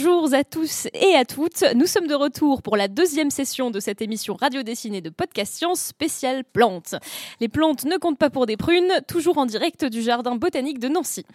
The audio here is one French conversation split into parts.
Bonjour à tous et à toutes. Nous sommes de retour pour la deuxième session de cette émission radio dessinée de Podcast Science spéciale plantes. Les plantes ne comptent pas pour des prunes, toujours en direct du jardin botanique de Nancy.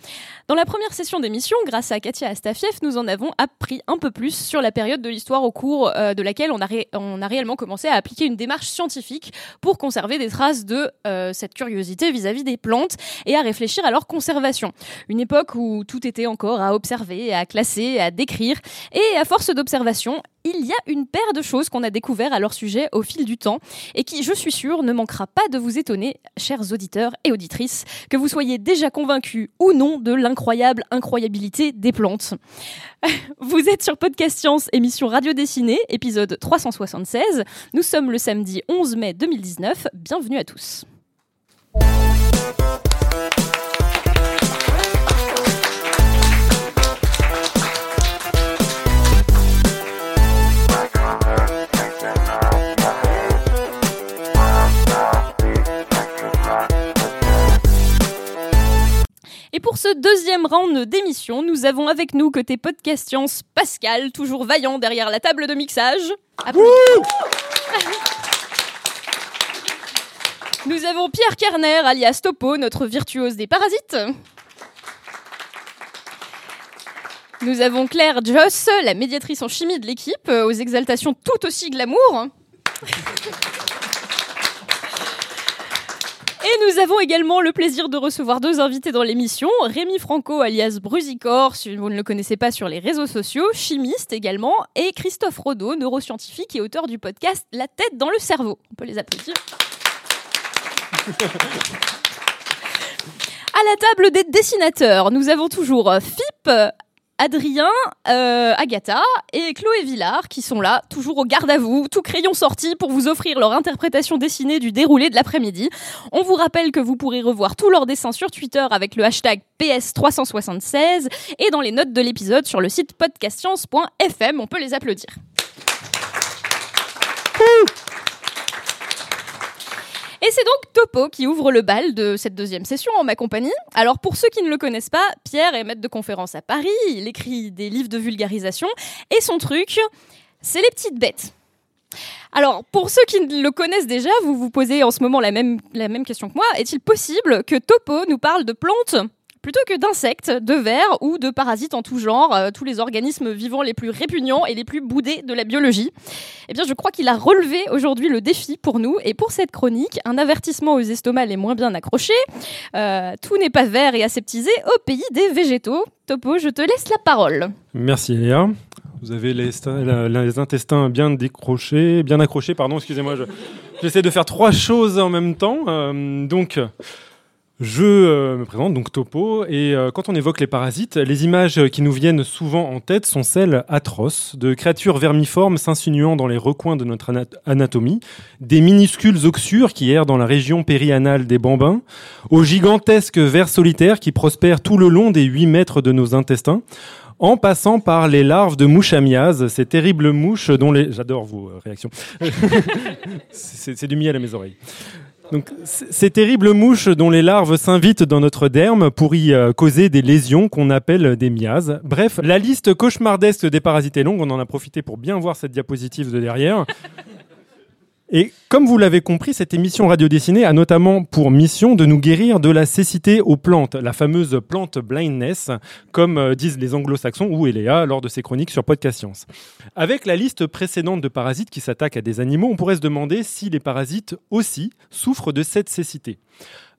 Dans la première session d'émission, grâce à Katia Astafiev, nous en avons appris un peu plus sur la période de l'histoire au cours euh, de laquelle on a, réellement commencé à appliquer une démarche scientifique pour conserver des traces de euh, cette curiosité vis-à-vis des plantes et à réfléchir à leur conservation. Une époque où tout était encore à observer, à classer, à décrire et à force d'observation, il y a une paire de choses qu'on a découvert à leur sujet au fil du temps et qui, je suis sûre, ne manquera pas de vous étonner, chers auditeurs et auditrices, que vous soyez déjà convaincus ou non de l'incroyable incroyabilité des plantes. Vous êtes sur Podcast Science, émission radio dessinée, épisode 376. Nous sommes le samedi 11 mai 2019. Bienvenue à tous. Et pour ce deuxième round d'émission, nous avons avec nous côté podcast science Pascal, toujours vaillant derrière la table de mixage. nous avons Pierre Kerner, alias Topo, notre virtuose des parasites. Nous avons Claire Joss, la médiatrice en chimie de l'équipe, aux exaltations tout aussi glamour. Et nous avons également le plaisir de recevoir deux invités dans l'émission. Rémi Franco, alias Brusicor, si vous ne le connaissez pas sur les réseaux sociaux, chimiste également, et Christophe Rodeau, neuroscientifique et auteur du podcast La tête dans le cerveau. On peut les applaudir. À la table des dessinateurs, nous avons toujours Philippe Adrien, euh, Agatha et Chloé Villard qui sont là, toujours au garde à vous, tout crayon sorti pour vous offrir leur interprétation dessinée du déroulé de l'après-midi. On vous rappelle que vous pourrez revoir tous leurs dessins sur Twitter avec le hashtag PS376 et dans les notes de l'épisode sur le site podcastscience.fm. On peut les applaudir. Et c'est donc Topo qui ouvre le bal de cette deuxième session en ma compagnie. Alors pour ceux qui ne le connaissent pas, Pierre est maître de conférence à Paris, il écrit des livres de vulgarisation et son truc, c'est les petites bêtes. Alors, pour ceux qui le connaissent déjà, vous vous posez en ce moment la même, la même question que moi. Est-il possible que Topo nous parle de plantes? Plutôt que d'insectes, de vers ou de parasites en tout genre, euh, tous les organismes vivants les plus répugnants et les plus boudés de la biologie. Eh bien, je crois qu'il a relevé aujourd'hui le défi pour nous et pour cette chronique, un avertissement aux estomacs les moins bien accrochés. Euh, tout n'est pas vert et aseptisé au pays des végétaux. Topo, je te laisse la parole. Merci Léa. Vous avez les, intestins bien décrochés, bien accrochés, pardon, excusez-moi. J'essaie de faire trois choses en même temps. Euh, donc, je euh, me présente donc Topo et euh, quand on évoque les parasites, les images qui nous viennent souvent en tête sont celles atroces de créatures vermiformes s'insinuant dans les recoins de notre anatomie, des minuscules oxures qui errent dans la région périanale des bambins, aux gigantesques vers solitaires qui prospèrent tout le long des 8 mètres de nos intestins, en passant par les larves de mouches amias, ces terribles mouches dont les... J'adore vos euh, réactions. c'est du miel à mes oreilles. Donc, ces terribles mouches dont les larves s'invitent dans notre derme pour y euh, causer des lésions qu'on appelle des miases. Bref, la liste cauchemardesque des parasites est. On en a profité pour bien voir cette diapositive de derrière. Et comme vous l'avez compris, cette émission radio dessinée a notamment pour mission de nous guérir de la cécité aux plantes, la fameuse plante blindness, comme euh, disent les anglo-saxons ou Eléa lors de ses chroniques sur Podcast Science. Avec la liste précédente de parasites qui s'attaquent à des animaux, on pourrait se demander si les parasites aussi souffrent de cette cécité.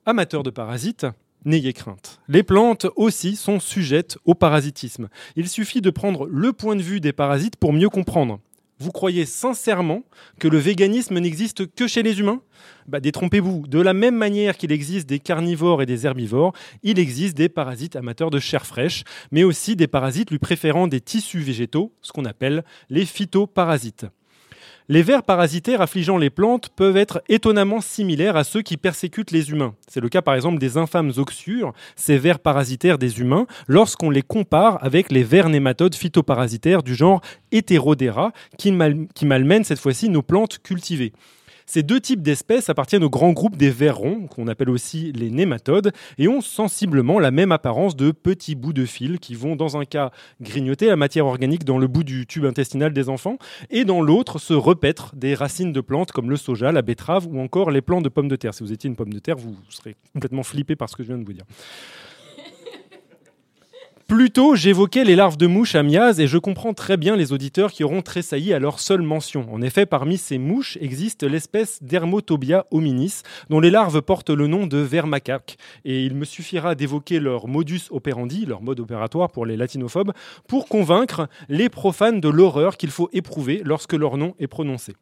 Amateurs de parasites, N'ayez crainte. Les plantes aussi sont sujettes au parasitisme. Il suffit de prendre le point de vue des parasites pour mieux comprendre. Vous croyez sincèrement que le véganisme n'existe que chez les humains? Bah, Détrompez-vous. De la même manière qu'il existe des carnivores et des herbivores, il existe des parasites amateurs de chair fraîche, mais aussi des parasites lui préférant des tissus végétaux, ce qu'on appelle les phytoparasites. Les vers parasitaires affligeant les plantes peuvent être étonnamment similaires à ceux qui persécutent les humains. C'est le cas par exemple des infâmes oxures, ces vers parasitaires des humains, lorsqu'on les compare avec les vers nématodes phytoparasitaires du genre Heterodera qui, qui malmènent cette fois-ci nos plantes cultivées. Ces deux types d'espèces appartiennent au grand groupe des vers ronds, qu'on appelle aussi les nématodes, et ont sensiblement la même apparence de petits bouts de fil qui vont, dans un cas, grignoter la matière organique dans le bout du tube intestinal des enfants, et dans l'autre, se repaître des racines de plantes comme le soja, la betterave ou encore les plants de pommes de terre. Si vous étiez une pomme de terre, vous serez complètement flippé par ce que je viens de vous dire. Plus tôt, j'évoquais les larves de mouches à miase et je comprends très bien les auditeurs qui auront tressailli à leur seule mention. En effet, parmi ces mouches existe l'espèce Dermotobia hominis, dont les larves portent le nom de ver macaque. Et il me suffira d'évoquer leur modus operandi, leur mode opératoire pour les latinophobes, pour convaincre les profanes de l'horreur qu'il faut éprouver lorsque leur nom est prononcé.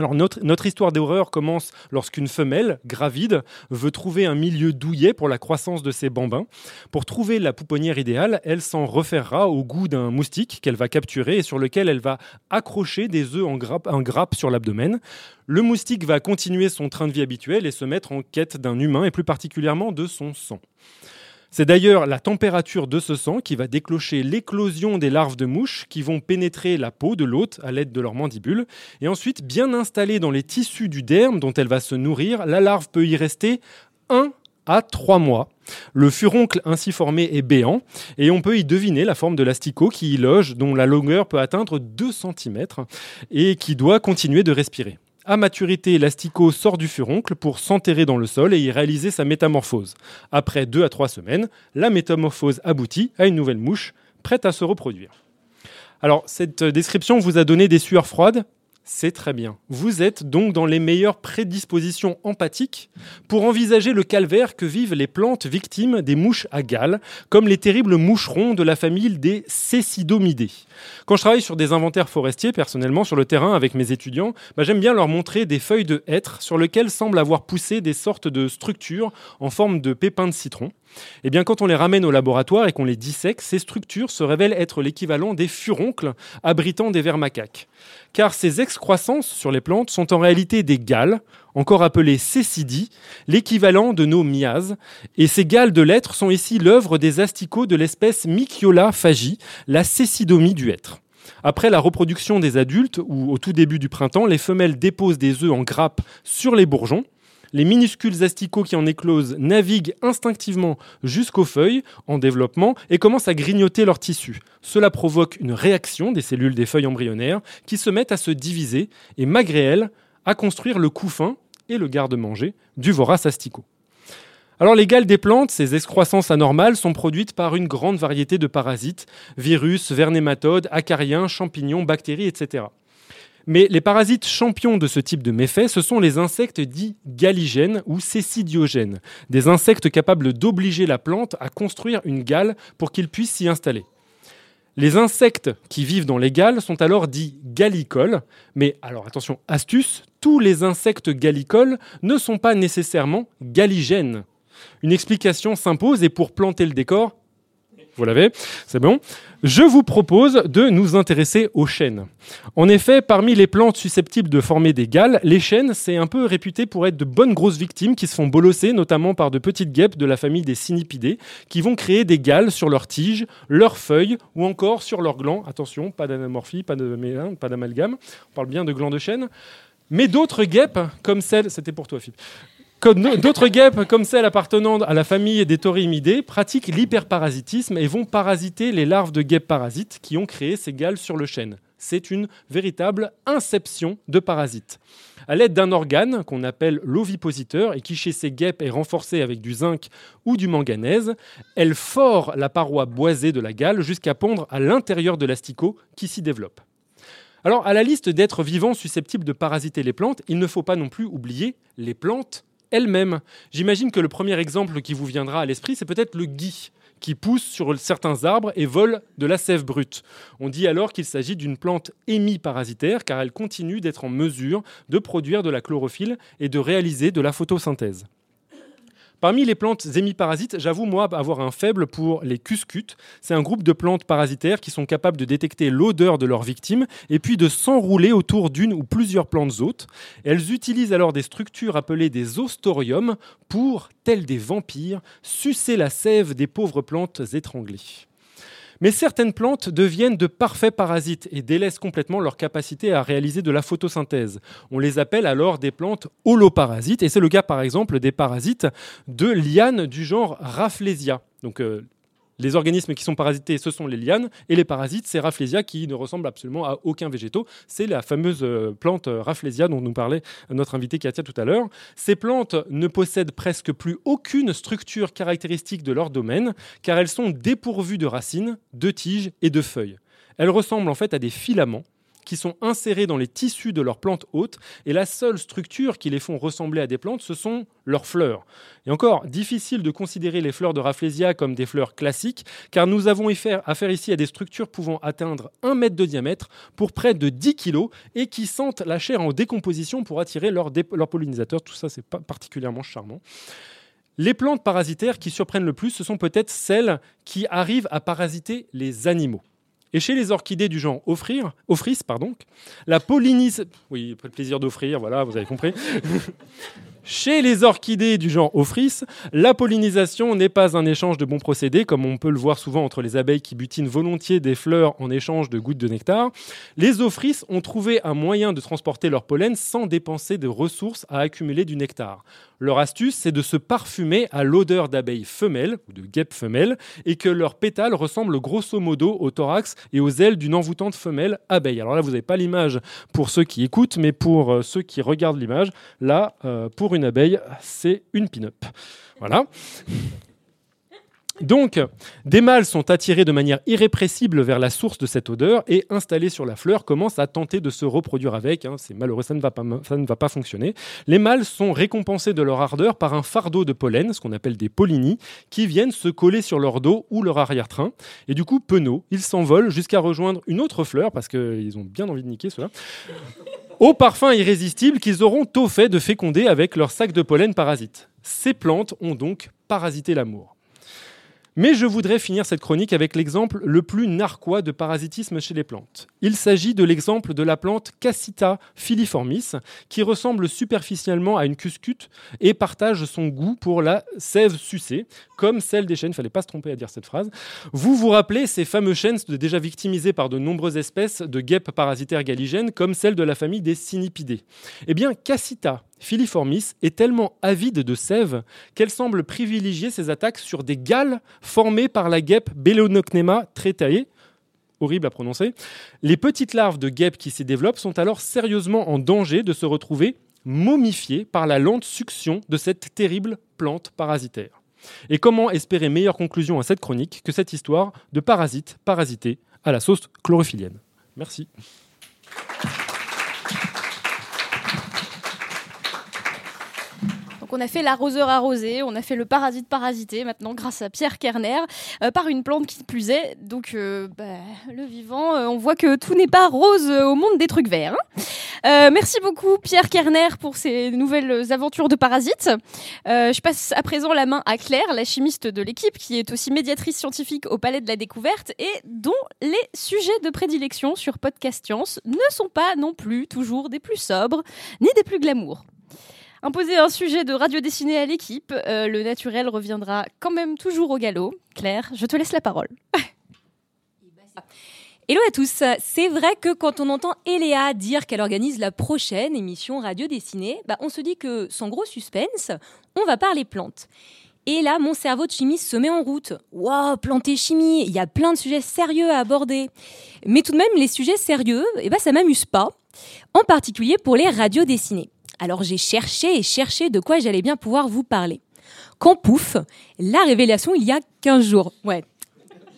Notre, histoire d'horreur commence lorsqu'une femelle, gravide, veut trouver un milieu douillet pour la croissance de ses bambins. Pour trouver la pouponnière idéale, elle s'en referra au goût d'un moustique qu'elle va capturer et sur lequel elle va accrocher des œufs en en grappe sur l'abdomen. Le moustique va continuer son train de vie habituel et se mettre en quête d'un humain et plus particulièrement de son sang. C'est d'ailleurs la température de ce sang qui va déclencher l'éclosion des larves de mouches qui vont pénétrer la peau de l'hôte à l'aide de leurs mandibules. Et ensuite, bien installée dans les tissus du derme dont elle va se nourrir, la larve peut y rester 1 à 3 mois. Le furoncle ainsi formé est béant et on peut y deviner la forme de l'asticot qui y loge, dont la longueur peut atteindre 2 cm et qui doit continuer de respirer. À maturité, l'asticot sort du furoncle pour s'enterrer dans le sol et y réaliser sa métamorphose. Après deux à trois semaines, la métamorphose aboutit à une nouvelle mouche prête à se reproduire. Alors, cette description vous a donné des sueurs froides? C'est très bien. Vous êtes donc dans les meilleures prédispositions empathiques pour envisager le calvaire que vivent les plantes victimes des mouches à gales, comme les terribles moucherons de la famille des Cécidomidés. Quand je travaille sur des inventaires forestiers, personnellement, sur le terrain avec mes étudiants, bah, j'aime bien leur montrer des feuilles de hêtre sur lesquelles semblent avoir poussé des sortes de structures en forme de pépins de citron. Eh bien, quand on les ramène au laboratoire et qu'on les dissèque, ces structures se révèlent être l'équivalent des furoncles abritant des vers macaques. Car ces excroissances sur les plantes sont en réalité des galles, encore appelées cécidies, l'équivalent de nos miases. Et ces galles de l'être sont ici l'œuvre des asticots de l'espèce Myciola fagi, la cécidomie du hêtre. Après la reproduction des adultes, ou au tout début du printemps, les femelles déposent des œufs en grappe sur les bourgeons. Les minuscules asticots qui en éclosent naviguent instinctivement jusqu'aux feuilles en développement et commencent à grignoter leur tissu. Cela provoque une réaction des cellules des feuilles embryonnaires qui se mettent à se diviser et malgré elles à construire le couffin et le garde-manger du vorace asticot. Alors les gales des plantes, ces excroissances anormales, sont produites par une grande variété de parasites, virus, vers nématodes, acariens, champignons, bactéries, etc. Mais les parasites champions de ce type de méfait, ce sont les insectes dits galigènes ou cécidiogènes, des insectes capables d'obliger la plante à construire une gale pour qu'il puisse s'y installer. Les insectes qui vivent dans les gales sont alors dits gallicoles, mais alors attention, astuce, tous les insectes gallicoles ne sont pas nécessairement galigènes. Une explication s'impose et pour planter le décor, vous l'avez, c'est bon. Je vous propose de nous intéresser aux chênes. En effet, parmi les plantes susceptibles de former des galles, les chênes, c'est un peu réputé pour être de bonnes grosses victimes qui se font bolosser, notamment par de petites guêpes de la famille des Cynipidés, qui vont créer des galles sur leurs tiges, leurs feuilles ou encore sur leurs glands. Attention, pas d'anamorphie, pas d'amalgame. On parle bien de glands de chêne. Mais d'autres guêpes, comme celle, c'était pour toi, Philippe, D'autres guêpes, comme celles appartenant à la famille des Torimidés, pratiquent l'hyperparasitisme et vont parasiter les larves de guêpes parasites qui ont créé ces galles sur le chêne. C'est une véritable inception de parasites. À l'aide d'un organe qu'on appelle l'ovipositeur et qui chez ces guêpes est renforcé avec du zinc ou du manganèse, elle fore la paroi boisée de la gale jusqu'à pondre à l'intérieur de l'asticot qui s'y développe. Alors, à la liste d'êtres vivants susceptibles de parasiter les plantes, il ne faut pas non plus oublier les plantes elle-même. J'imagine que le premier exemple qui vous viendra à l'esprit, c'est peut-être le gui, qui pousse sur certains arbres et vole de la sève brute. On dit alors qu'il s'agit d'une plante hémiparasitaire car elle continue d'être en mesure de produire de la chlorophylle et de réaliser de la photosynthèse. Parmi les plantes hémiparasites, j'avoue moi avoir un faible pour les cuscutes. C'est un groupe de plantes parasitaires qui sont capables de détecter l'odeur de leurs victimes et puis de s'enrouler autour d'une ou plusieurs plantes hôtes. Elles utilisent alors des structures appelées des ostoriums pour, tels des vampires, sucer la sève des pauvres plantes étranglées. Mais certaines plantes deviennent de parfaits parasites et délaissent complètement leur capacité à réaliser de la photosynthèse. On les appelle alors des plantes holoparasites, et c'est le cas par exemple des parasites de lianes du genre Rafflesia. Euh, les organismes qui sont parasités, ce sont les lianes, et les parasites, c'est Rafflesia qui ne ressemble absolument à aucun végétaux. C'est la fameuse euh, plante euh, Rafflesia dont nous parlait notre invité Katia tout à l'heure. Ces plantes ne possèdent presque plus aucune structure caractéristique de leur domaine, car elles sont dépourvues de racines, de tiges et de feuilles. Elles ressemblent en fait à des filaments qui sont insérés dans les tissus de leurs plantes hôtes, et la seule structure qui les font ressembler à des plantes, ce sont leurs fleurs. Et encore, difficile de considérer les fleurs de Rafflesia comme des fleurs classiques, car nous avons affaire ici à des structures pouvant atteindre 1 mètre de diamètre pour près de 10 kg et qui sentent la chair en décomposition pour attirer leurs, pollinisateurs. Tout ça, c'est pas particulièrement charmant. Les plantes parasitaires qui surprennent le plus, ce sont peut-être celles qui arrivent à parasiter les animaux. Et chez les orchidées du genre offrir, offris, pardon, la pollinisation. Oui, le plaisir d'offrir, voilà, vous avez compris. Chez les orchidées du genre Ophrys, la pollinisation n'est pas un échange de bons procédés, comme on peut le voir souvent entre les abeilles qui butinent volontiers des fleurs en échange de gouttes de nectar. Les Ophrys ont trouvé un moyen de transporter leur pollen sans dépenser de ressources à accumuler du nectar. Leur astuce, c'est de se parfumer à l'odeur d'abeilles femelles ou de guêpes femelles et que leurs pétales ressemblent grosso modo au thorax et aux ailes d'une envoûtante femelle abeille. Alors là, vous n'avez pas l'image pour ceux qui écoutent, mais pour euh, ceux qui regardent l'image, là, euh, pour une abeille, c'est une pin-up. Voilà. Donc, des mâles sont attirés de manière irrépressible vers la source de cette odeur et installés sur la fleur commencent à tenter de se reproduire avec. Hein. c'est malheureux, ça ne, va pas, ça ne va pas fonctionner. Les mâles sont récompensés de leur ardeur par un fardeau de pollen, ce qu'on appelle des pollinies, qui viennent se coller sur leur dos ou leur arrière-train. Et du coup, penauds, ils s'envolent jusqu'à rejoindre une autre fleur, parce qu'ils ont bien envie de niquer cela au parfum irrésistible qu'ils auront tôt fait de féconder avec leur sac de pollen parasite. Ces plantes ont donc parasité l'amour. Mais je voudrais finir cette chronique avec l'exemple le plus narquois de parasitisme chez les plantes. Il s'agit de l'exemple de la plante Cassita filiformis, qui ressemble superficiellement à une cuscute et partage son goût pour la sève sucée, comme celle des chênes. Ne fallait pas se tromper à dire cette phrase. Vous vous rappelez ces fameux chênes déjà victimisés par de nombreuses espèces de guêpes parasitaires galigènes, comme celle de la famille des Cynipidés Eh bien, Cassita Filiformis est tellement avide de sève qu'elle semble privilégier ses attaques sur des galles formées par la guêpe Belonocnema tretae, horrible à prononcer. Les petites larves de guêpes qui s'y développent sont alors sérieusement en danger de se retrouver momifiées par la lente succion de cette terrible plante parasitaire. Et comment espérer meilleure conclusion à cette chronique que cette histoire de parasites parasités à la sauce chlorophyllienne Merci. On a fait l'arroseur arrosé, on a fait le parasite parasité maintenant grâce à Pierre Kerner euh, par une plante qui plus est. Donc euh, bah, le vivant, euh, on voit que tout n'est pas rose au monde des trucs verts. Hein. merci beaucoup Pierre Kerner pour ces nouvelles aventures de parasites. je passe à présent la main à Claire, la chimiste de l'équipe, qui est aussi médiatrice scientifique au Palais de la Découverte et dont les sujets de prédilection sur Podcast Science ne sont pas non plus toujours des plus sobres ni des plus glamour. Imposer un sujet de radio dessinée à l'équipe, euh, le naturel reviendra quand même toujours au galop. Claire, je te laisse la parole. Hello à tous. C'est vrai que quand on entend Eléa dire qu'elle organise la prochaine émission radio dessinée, bah on se dit que sans gros suspense, on va parler plantes. Et là, mon cerveau de chimiste se met en route. Waouh, plantes et chimie, il y a plein de sujets sérieux à aborder. Mais tout de même, les sujets sérieux, eh ben, ça m'amuse pas. En particulier pour les radios dessinées. Alors j'ai cherché et cherché de quoi j'allais bien pouvoir vous parler. Quand pouf, la révélation il y a 15 jours. Ouais.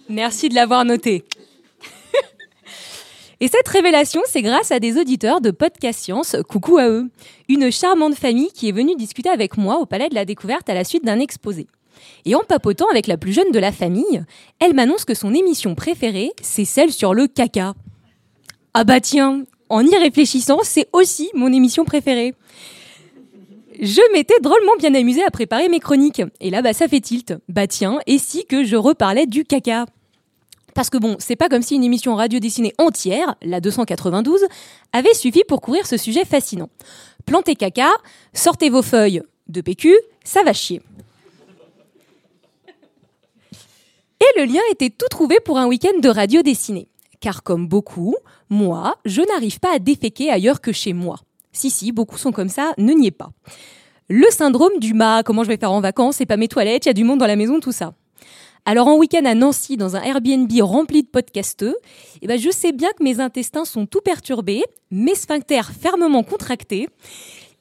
Merci de l'avoir noté. Et cette révélation, c'est grâce à des auditeurs de Podcast Science, coucou à eux, une charmante famille qui est venue discuter avec moi au Palais de la Découverte à la suite d'un exposé. Et en papotant avec la plus jeune de la famille, elle m'annonce que son émission préférée, c'est celle sur le caca. Ah bah tiens, en y réfléchissant, c'est aussi mon émission préférée. Je m'étais drôlement bien amusée à préparer mes chroniques. Et là, bah, ça fait tilt. Bah tiens, et si que je reparlais du caca? Parce que bon, c'est pas comme si une émission radio dessinée entière, la 292, avait suffi pour couvrir ce sujet fascinant. Plantez caca, sortez vos feuilles de PQ, ça va chier. Et le lien était tout trouvé pour un week-end de radio dessinée. Car comme beaucoup, moi, je n'arrive pas à déféquer ailleurs que chez moi. Si, si, beaucoup sont comme ça, ne niez pas. Le syndrome du mât, comment je vais faire en vacances, c'est pas mes toilettes, il y a du monde dans la maison, tout ça. Alors en week-end à Nancy, dans un Airbnb rempli de podcasteux, eh ben je sais bien que mes intestins sont tout perturbés, mes sphincters fermement contractés,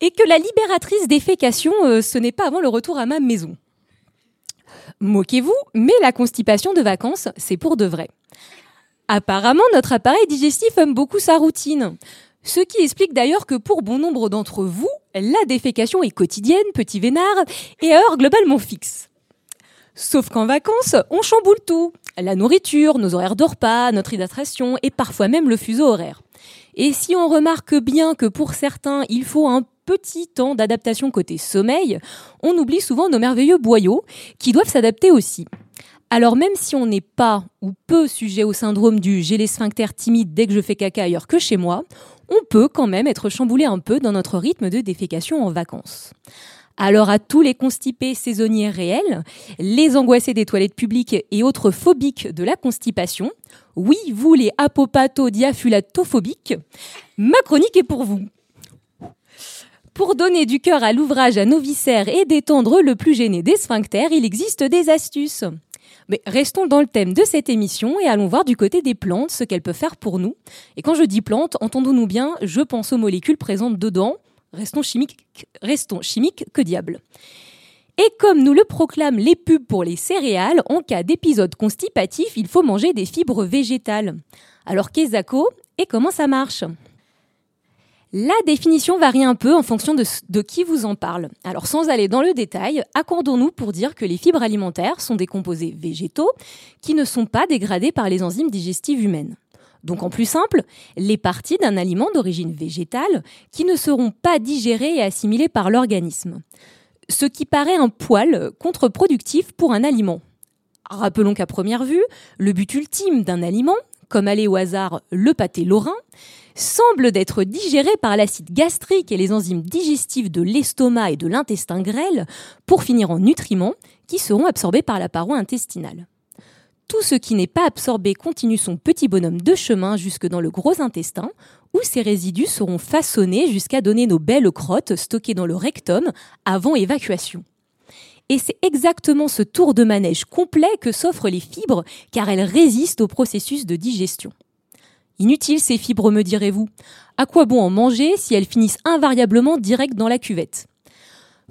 et que la libératrice défécation, euh, ce n'est pas avant le retour à ma maison. Moquez-vous, mais la constipation de vacances, c'est pour de vrai. Apparemment, notre appareil digestif aime beaucoup sa routine. Ce qui explique d'ailleurs que pour bon nombre d'entre vous, la défécation est quotidienne, petit vénard, et à heure globalement fixe. Sauf qu'en vacances, on chamboule tout. La nourriture, nos horaires de repas, notre hydratation et parfois même le fuseau horaire. Et si on remarque bien que pour certains, il faut un petit temps d'adaptation côté sommeil, on oublie souvent nos merveilleux boyaux qui doivent s'adapter aussi. Alors même si on n'est pas ou peu sujet au syndrome du j'ai les sphincters timides dès que je fais caca ailleurs que chez moi, on peut quand même être chamboulé un peu dans notre rythme de défécation en vacances. Alors à tous les constipés saisonniers réels, les angoissés des toilettes publiques et autres phobiques de la constipation, oui, vous les apopato-diaphulatophobiques, ma chronique est pour vous. Pour donner du cœur à l'ouvrage à nos viscères et détendre le plus gêné des sphincters, il existe des astuces. Mais restons dans le thème de cette émission et allons voir du côté des plantes ce qu'elles peuvent faire pour nous. Et quand je dis plantes, entendons-nous bien, je pense aux molécules présentes dedans. Restons chimiques, que diable. Et comme nous le proclament les pubs pour les céréales, en cas d'épisode constipatif, il faut manger des fibres végétales. Alors qu'est Zako et comment ça marche? La définition varie un peu en fonction de, qui vous en parle. Alors sans aller dans le détail, accordons-nous pour dire que les fibres alimentaires sont des composés végétaux qui ne sont pas dégradés par les enzymes digestives humaines. Donc en plus simple, les parties d'un aliment d'origine végétale qui ne seront pas digérées et assimilées par l'organisme. Ce qui paraît un poil contre-productif pour un aliment. Rappelons qu'à première vue, le but ultime d'un aliment, comme aller au hasard le pâté lorrain, semble d'être digéré par l'acide gastrique et les enzymes digestives de l'estomac et de l'intestin grêle pour finir en nutriments qui seront absorbés par la paroi intestinale. Tout ce qui n'est pas absorbé continue son petit bonhomme de chemin jusque dans le gros intestin, où ces résidus seront façonnés jusqu'à donner nos belles crottes stockées dans le rectum avant évacuation. Et c'est exactement ce tour de manège complet que s'offrent les fibres, car elles résistent au processus de digestion. Inutile ces fibres, me direz-vous. À quoi bon en manger si elles finissent invariablement direct dans la cuvette?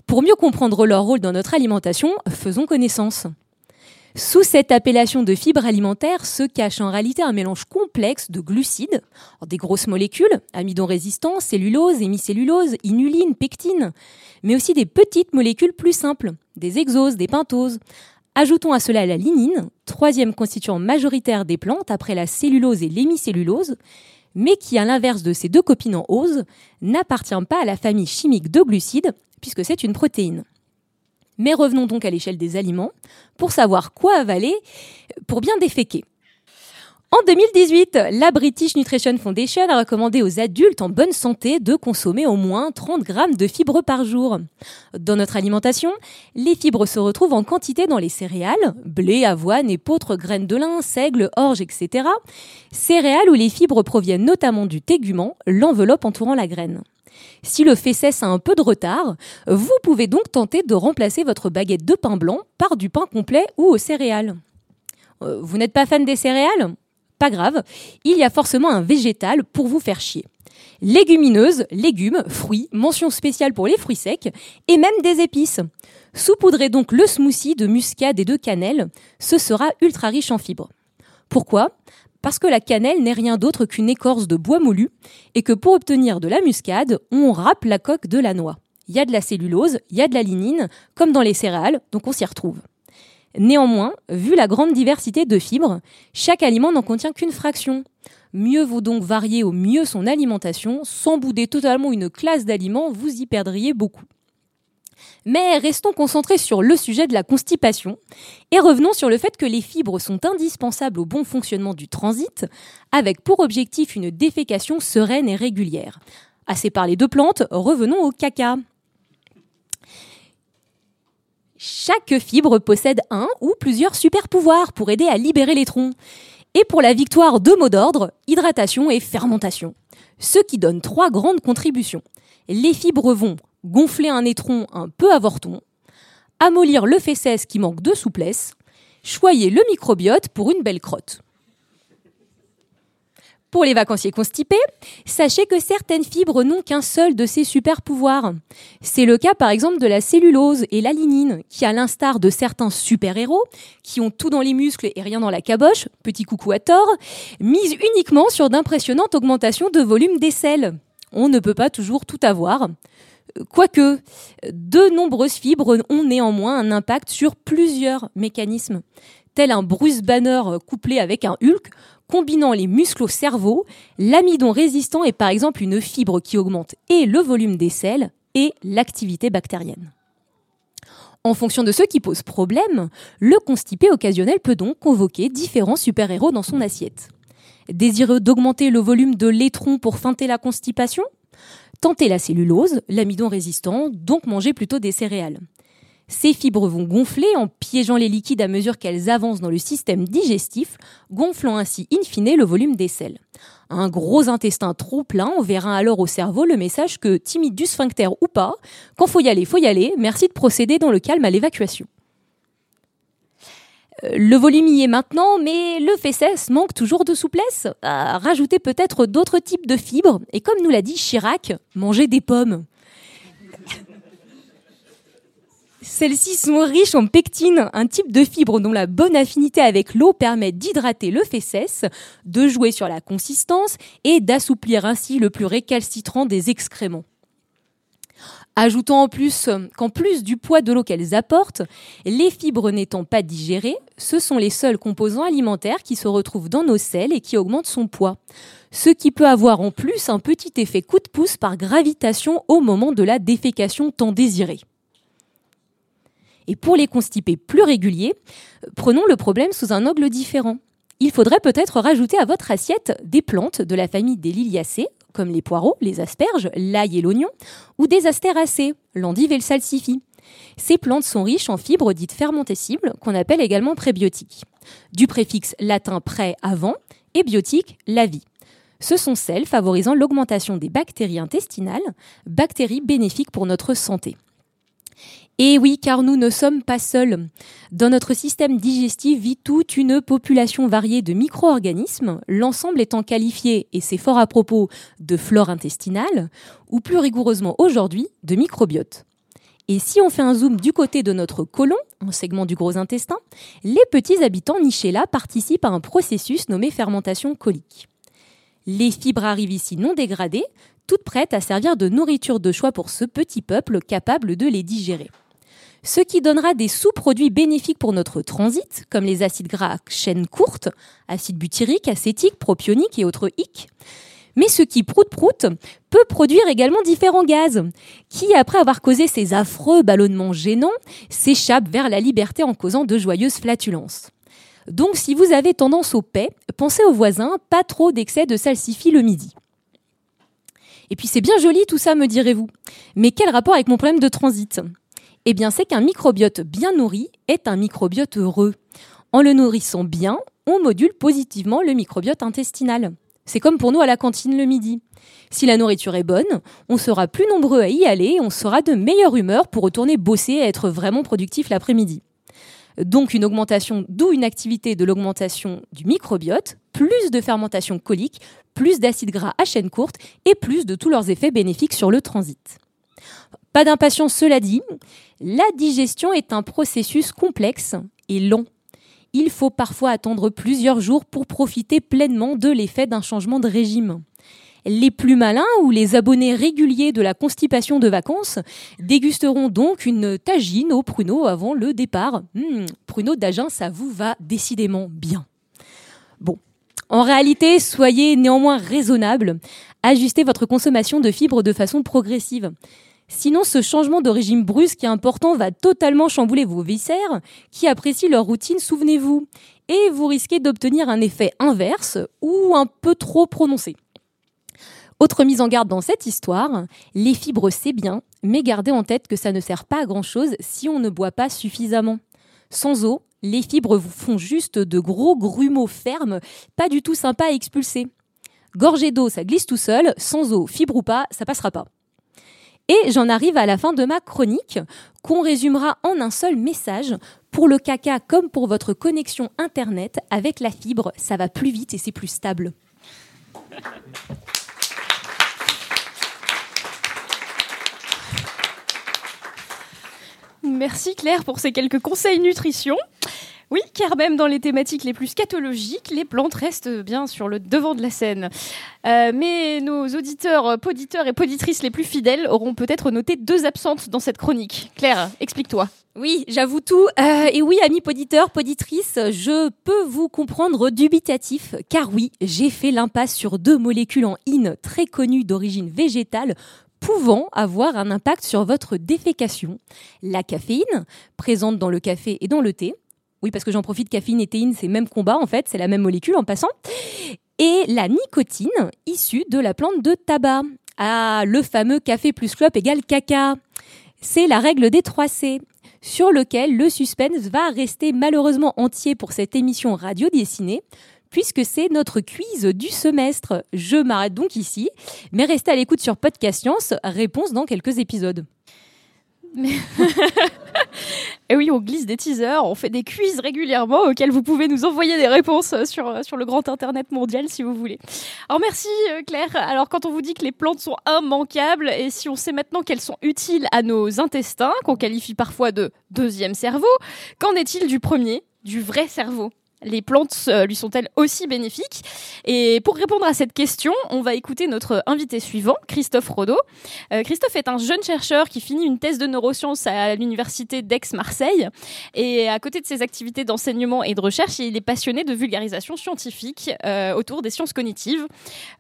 Pour mieux comprendre leur rôle dans notre alimentation, faisons connaissance. Sous cette appellation de fibres alimentaires se cache en réalité un mélange complexe de glucides, des grosses molécules, amidon résistants, cellulose, hémicellulose, inuline, pectine, mais aussi des petites molécules plus simples, des exoses, des pentoses, Ajoutons à cela la lignine, troisième constituant majoritaire des plantes après la cellulose et l'hémicellulose, mais qui, à l'inverse de ses deux copines en ose, n'appartient pas à la famille chimique de glucides, puisque c'est une protéine. Mais revenons donc à l'échelle des aliments, pour savoir quoi avaler pour bien déféquer. En 2018, la British Nutrition Foundation a recommandé aux adultes en bonne santé de consommer au moins 30 grammes de fibres par jour. Dans notre alimentation, les fibres se retrouvent en quantité dans les céréales, blé, avoine, épeautre, graines de lin, seigle, orge, etc. Céréales où les fibres proviennent notamment du tégument, l'enveloppe entourant la graine. Si le fesses a un peu de retard, vous pouvez donc tenter de remplacer votre baguette de pain blanc par du pain complet ou aux céréales. Euh, vous n'êtes pas fan des céréales? Pas grave, il y a forcément un végétal pour vous faire chier. Légumineuses, légumes, fruits, mention spéciale pour les fruits secs, et même des épices. Saupoudrez donc le smoothie de muscade et de cannelle, ce sera ultra riche en fibres. Pourquoi? Parce que la cannelle n'est rien d'autre qu'une écorce de bois moulu, et que pour obtenir de la muscade, on râpe la coque de la noix. Il y a de la cellulose, il y a de la lignine, comme dans les céréales, donc on s'y retrouve. Néanmoins, vu la grande diversité de fibres, chaque aliment n'en contient qu'une fraction. Mieux vaut donc varier au mieux son alimentation, sans bouder totalement une classe d'aliments, vous y perdriez beaucoup. Mais restons concentrés sur le sujet de la constipation et revenons sur le fait que les fibres sont indispensables au bon fonctionnement du transit, avec pour objectif une défécation sereine et régulière. Assez parlé de plantes, revenons au caca. Chaque fibre possède un ou plusieurs super pouvoirs pour aider à libérer les troncs. Et pour la victoire, deux mots d'ordre, hydratation et fermentation. Ce qui donne trois grandes contributions. Les fibres vont gonfler un étron un peu avorton, amollir le fesses qui manque de souplesse, choyer le microbiote pour une belle crotte. Pour les vacanciers constipés, sachez que certaines fibres n'ont qu'un seul de ces super pouvoirs. C'est le cas par exemple de la cellulose et la lignine, qui à l'instar de certains super-héros, qui ont tout dans les muscles et rien dans la caboche, petit coucou à tort, misent uniquement sur d'impressionnantes augmentations de volume des selles. On ne peut pas toujours tout avoir. Quoique, de nombreuses fibres ont néanmoins un impact sur plusieurs mécanismes, tel un Bruce Banner couplé avec un Hulk, combinant les muscles au cerveau, l'amidon résistant est par exemple une fibre qui augmente et le volume des selles et l'activité bactérienne. En fonction de ce qui pose problème, le constipé occasionnel peut donc convoquer différents super-héros dans son assiette. Désireux d'augmenter le volume de l'étron pour feinter la constipation? Tenter la cellulose, l'amidon résistant, donc manger plutôt des céréales. Ces fibres vont gonfler en piégeant les liquides à mesure qu'elles avancent dans le système digestif, gonflant ainsi in fine le volume des selles. Un gros intestin trop plein enverra alors au cerveau le message que, timide du sphincter ou pas, quand faut y aller, faut y aller, merci de procéder dans le calme à l'évacuation. Euh, le volume y est maintenant, mais le fesses manque toujours de souplesse. rajoutez peut-être d'autres types de fibres, et comme nous l'a dit Chirac, mangez des pommes. Celles-ci sont riches en pectine, un type de fibre dont la bonne affinité avec l'eau permet d'hydrater le fesses, de jouer sur la consistance et d'assouplir ainsi le plus récalcitrant des excréments. Ajoutant en plus qu'en plus du poids de l'eau qu'elles apportent, les fibres n'étant pas digérées, ce sont les seuls composants alimentaires qui se retrouvent dans nos selles et qui augmentent son poids. Ce qui peut avoir en plus un petit effet coup de pouce par gravitation au moment de la défécation tant désirée. Et pour les constipés plus réguliers, prenons le problème sous un angle différent. Il faudrait peut-être rajouter à votre assiette des plantes de la famille des liliacées, comme les poireaux, les asperges, l'ail et l'oignon, ou des astéracées, l'endive et le salsifis. Ces plantes sont riches en fibres dites fermentescibles, qu'on appelle également prébiotiques. Du préfixe latin pré avant et biotique la vie. Ce sont celles favorisant l'augmentation des bactéries intestinales, bactéries bénéfiques pour notre santé. Et oui, car nous ne sommes pas seuls. Dans notre système digestif vit toute une population variée de micro-organismes, l'ensemble étant qualifié, et c'est fort à propos, de flore intestinale, ou plus rigoureusement aujourd'hui, de microbiote. Et si on fait un zoom du côté de notre côlon, un segment du gros intestin, les petits habitants nichés là participent à un processus nommé fermentation colique. Les fibres arrivent ici non dégradées, toutes prêtes à servir de nourriture de choix pour ce petit peuple capable de les digérer ce qui donnera des sous-produits bénéfiques pour notre transit, comme les acides gras à chaîne courte, acide butyrique, acétique, propionique et autres IC. Mais ce qui proute-proute peut produire également différents gaz, qui, après avoir causé ces affreux ballonnements gênants, s'échappent vers la liberté en causant de joyeuses flatulences. Donc si vous avez tendance au paix, pensez aux voisins, pas trop d'excès de salsifis le midi. Et puis c'est bien joli tout ça, me direz-vous. Mais quel rapport avec mon problème de transit? Eh bien, c'est qu'un microbiote bien nourri est un microbiote heureux. En le nourrissant bien, on module positivement le microbiote intestinal. C'est comme pour nous à la cantine le midi. Si la nourriture est bonne, on sera plus nombreux à y aller et on sera de meilleure humeur pour retourner bosser et être vraiment productif l'après-midi. Donc une augmentation, d'où une activité de l'augmentation du microbiote, plus de fermentation colique, plus d'acides gras à chaîne courte et plus de tous leurs effets bénéfiques sur le transit. Pas d'impatience, cela dit, la digestion est un processus complexe et long. Il faut parfois attendre plusieurs jours pour profiter pleinement de l'effet d'un changement de régime. Les plus malins ou les abonnés réguliers de la constipation de vacances dégusteront donc une tagine au pruneau avant le départ. Mmh, pruneau d'Agen, ça vous va décidément bien. Bon, en réalité, soyez néanmoins raisonnable. Ajustez votre consommation de fibres de façon progressive. Sinon, ce changement de régime brusque et important va totalement chambouler vos viscères qui apprécient leur routine, souvenez-vous. Et vous risquez d'obtenir un effet inverse ou un peu trop prononcé. Autre mise en garde dans cette histoire, les fibres c'est bien, mais gardez en tête que ça ne sert pas à grand chose si on ne boit pas suffisamment. Sans eau, les fibres vous font juste de gros grumeaux fermes, pas du tout sympa à expulser. Gorgée d'eau, ça glisse tout seul, sans eau, fibre ou pas, ça passera pas. Et j'en arrive à la fin de ma chronique, qu'on résumera en un seul message. Pour le caca comme pour votre connexion Internet, avec la fibre, ça va plus vite et c'est plus stable. Merci Claire pour ces quelques conseils nutrition. Oui, car même dans les thématiques les plus scatologiques, les plantes restent bien sur le devant de la scène. Euh, mais nos auditeurs, poditeurs et poditrices les plus fidèles auront peut-être noté deux absentes dans cette chronique. Claire, explique-toi. Oui, j'avoue tout. Euh, et oui, amis poditeurs, poditrices, je peux vous comprendre dubitatif, car oui, j'ai fait l'impasse sur deux molécules en in très connues d'origine végétale pouvant avoir un impact sur votre défécation. La caféine, présente dans le café et dans le thé. Oui, parce que j'en profite, caféine et théine, c'est même combat en fait, c'est la même molécule en passant. Et la nicotine, issue de la plante de tabac. Ah, le fameux café plus clope égale caca. C'est la règle des 3 C, sur lequel le suspense va rester malheureusement entier pour cette émission radio dessinée, puisque c'est notre quiz du semestre. Je m'arrête donc ici, mais restez à l'écoute sur Podcast Science, réponse dans quelques épisodes. Et oui, on glisse des teasers, on fait des quiz régulièrement auxquels vous pouvez nous envoyer des réponses sur, sur le grand internet mondial si vous voulez. Alors merci euh, Claire. Alors quand on vous dit que les plantes sont immanquables et si on sait maintenant qu'elles sont utiles à nos intestins, qu'on qualifie parfois de deuxième cerveau, qu'en est-il du premier, du vrai cerveau? Les plantes euh, lui sont-elles aussi bénéfiques? Et pour répondre à cette question, on va écouter notre invité suivant, Christophe Rodeau. Euh, Christophe est un jeune chercheur qui finit une thèse de neurosciences à l'université d'Aix-Marseille. Et à côté de ses activités d'enseignement et de recherche, il est passionné de vulgarisation scientifique euh, autour des sciences cognitives.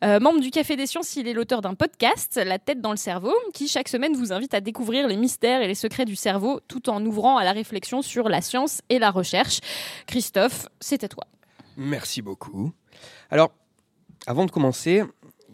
membre du Café des Sciences, il est l'auteur d'un podcast, La tête dans le cerveau, qui chaque semaine vous invite à découvrir les mystères et les secrets du cerveau tout en ouvrant à la réflexion sur la science et la recherche. Christophe, toi. Merci beaucoup. Alors, avant de commencer,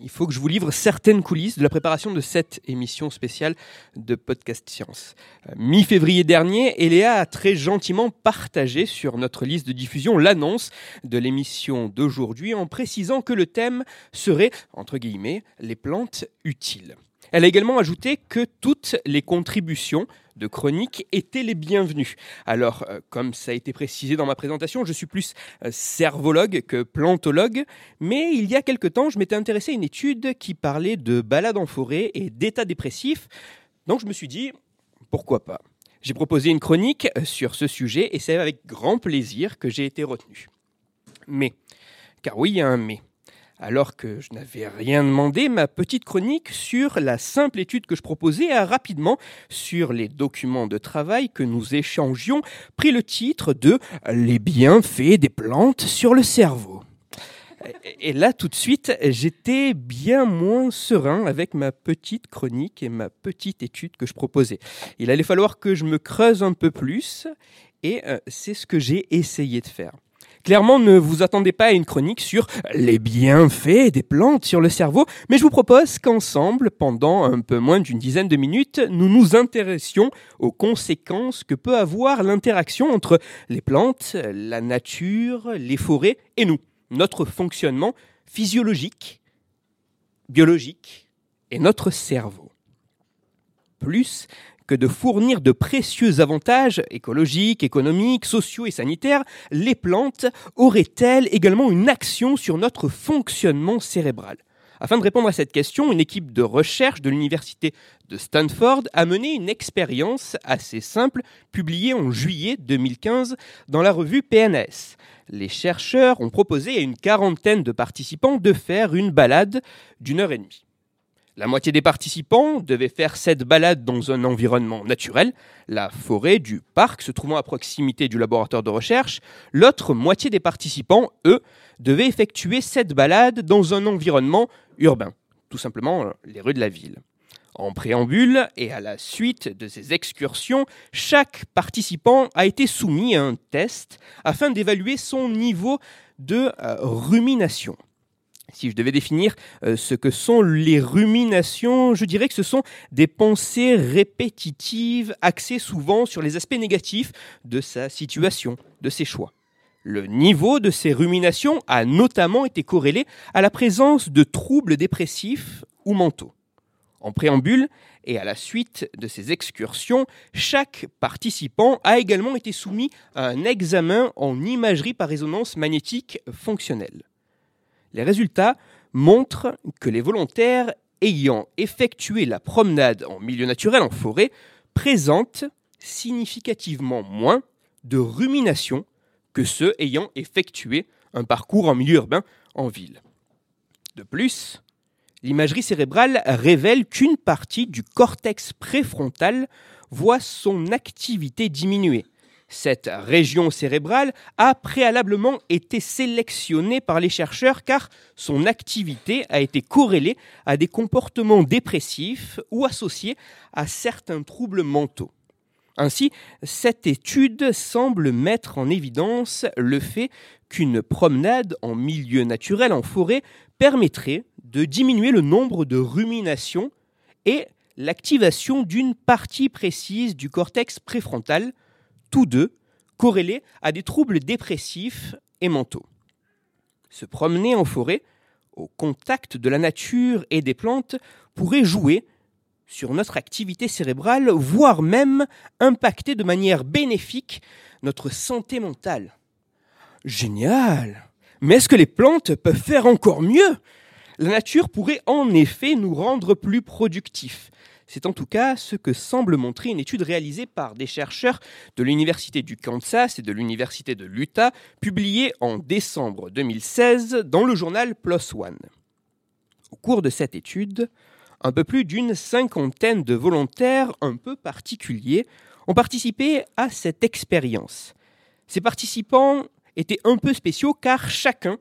il faut que je vous livre certaines coulisses de la préparation de cette émission spéciale de Podcast Science. Euh, mi-février dernier, Eléa a très gentiment partagé sur notre liste de diffusion l'annonce de l'émission d'aujourd'hui en précisant que le thème serait, entre guillemets, les plantes utiles. Elle a également ajouté que toutes les contributions de chronique étaient les bienvenues. Alors, euh, comme ça a été précisé dans ma présentation, je suis plus euh, cervologue que plantologue, mais il y a quelque temps, je m'étais intéressé à une étude qui parlait de balades en forêt et d'état dépressif. Donc je me suis dit, pourquoi pas? J'ai proposé une chronique euh, sur ce sujet et c'est avec grand plaisir que j'ai été retenu. Mais, car oui, il y a un mais. Alors que je n'avais rien demandé, ma petite chronique sur la simple étude que je proposais a rapidement, sur les documents de travail que nous échangions, pris le titre de Les bienfaits des plantes sur le cerveau. Et là, tout de suite, j'étais bien moins serein avec ma petite chronique et ma petite étude que je proposais. Il allait falloir que je me creuse un peu plus, et euh, c'est ce que j'ai essayé de faire. Clairement, ne vous attendez pas à une chronique sur les bienfaits des plantes sur le cerveau, mais je vous propose qu'ensemble, pendant un peu moins d'une dizaine de minutes, nous nous intéressions aux conséquences que peut avoir l'interaction entre les plantes, la nature, les forêts et nous, notre fonctionnement physiologique, biologique et notre cerveau. Plus que de fournir de précieux avantages écologiques, économiques, sociaux et sanitaires, les plantes auraient-elles également une action sur notre fonctionnement cérébral? Afin de répondre à cette question, une équipe de recherche de l'université de Stanford a mené une expérience assez simple publiée en juillet 2015 dans la revue PNS. Les chercheurs ont proposé à une quarantaine de participants de faire une balade d'une heure et demie. La moitié des participants devaient faire cette balade dans un environnement naturel, la forêt du parc se trouvant à proximité du laboratoire de recherche. L'autre moitié des participants, eux, devaient effectuer cette balade dans un environnement urbain, tout simplement euh, les rues de la ville. En préambule et à la suite de ces excursions, chaque participant a été soumis à un test afin d'évaluer son niveau de euh, rumination. Si je devais définir euh, ce que sont les ruminations, je dirais que ce sont des pensées répétitives axées souvent sur les aspects négatifs de sa situation, de ses choix. Le niveau de ces ruminations a notamment été corrélé à la présence de troubles dépressifs ou mentaux. En préambule et à la suite de ces excursions, chaque participant a également été soumis à un examen en imagerie par résonance magnétique fonctionnelle. Les résultats montrent que les volontaires ayant effectué la promenade en milieu naturel en forêt présentent significativement moins de rumination que ceux ayant effectué un parcours en milieu urbain en ville. De plus, l'imagerie cérébrale révèle qu'une partie du cortex préfrontal voit son activité diminuer. Cette région cérébrale a préalablement été sélectionnée par les chercheurs car son activité a été corrélée à des comportements dépressifs ou associés à certains troubles mentaux. Ainsi, cette étude semble mettre en évidence le fait qu'une promenade en milieu naturel en forêt permettrait de diminuer le nombre de ruminations et l'activation d'une partie précise du cortex préfrontal, tous deux corrélés à des troubles dépressifs et mentaux. Se promener en forêt, au contact de la nature et des plantes, pourrait jouer sur notre activité cérébrale, voire même impacter de manière bénéfique notre santé mentale. Génial Mais est-ce que les plantes peuvent faire encore mieux? La nature pourrait en effet nous rendre plus productifs. C'est en tout cas ce que semble montrer une étude réalisée par des chercheurs de l'Université du Kansas et de l'Université de l'Utah, publiée en décembre 2016 dans le journal PLOS ONE. Au cours de cette étude, un peu plus d'une cinquantaine de volontaires un peu particuliers ont participé à cette expérience. Ces participants étaient un peu spéciaux car chacun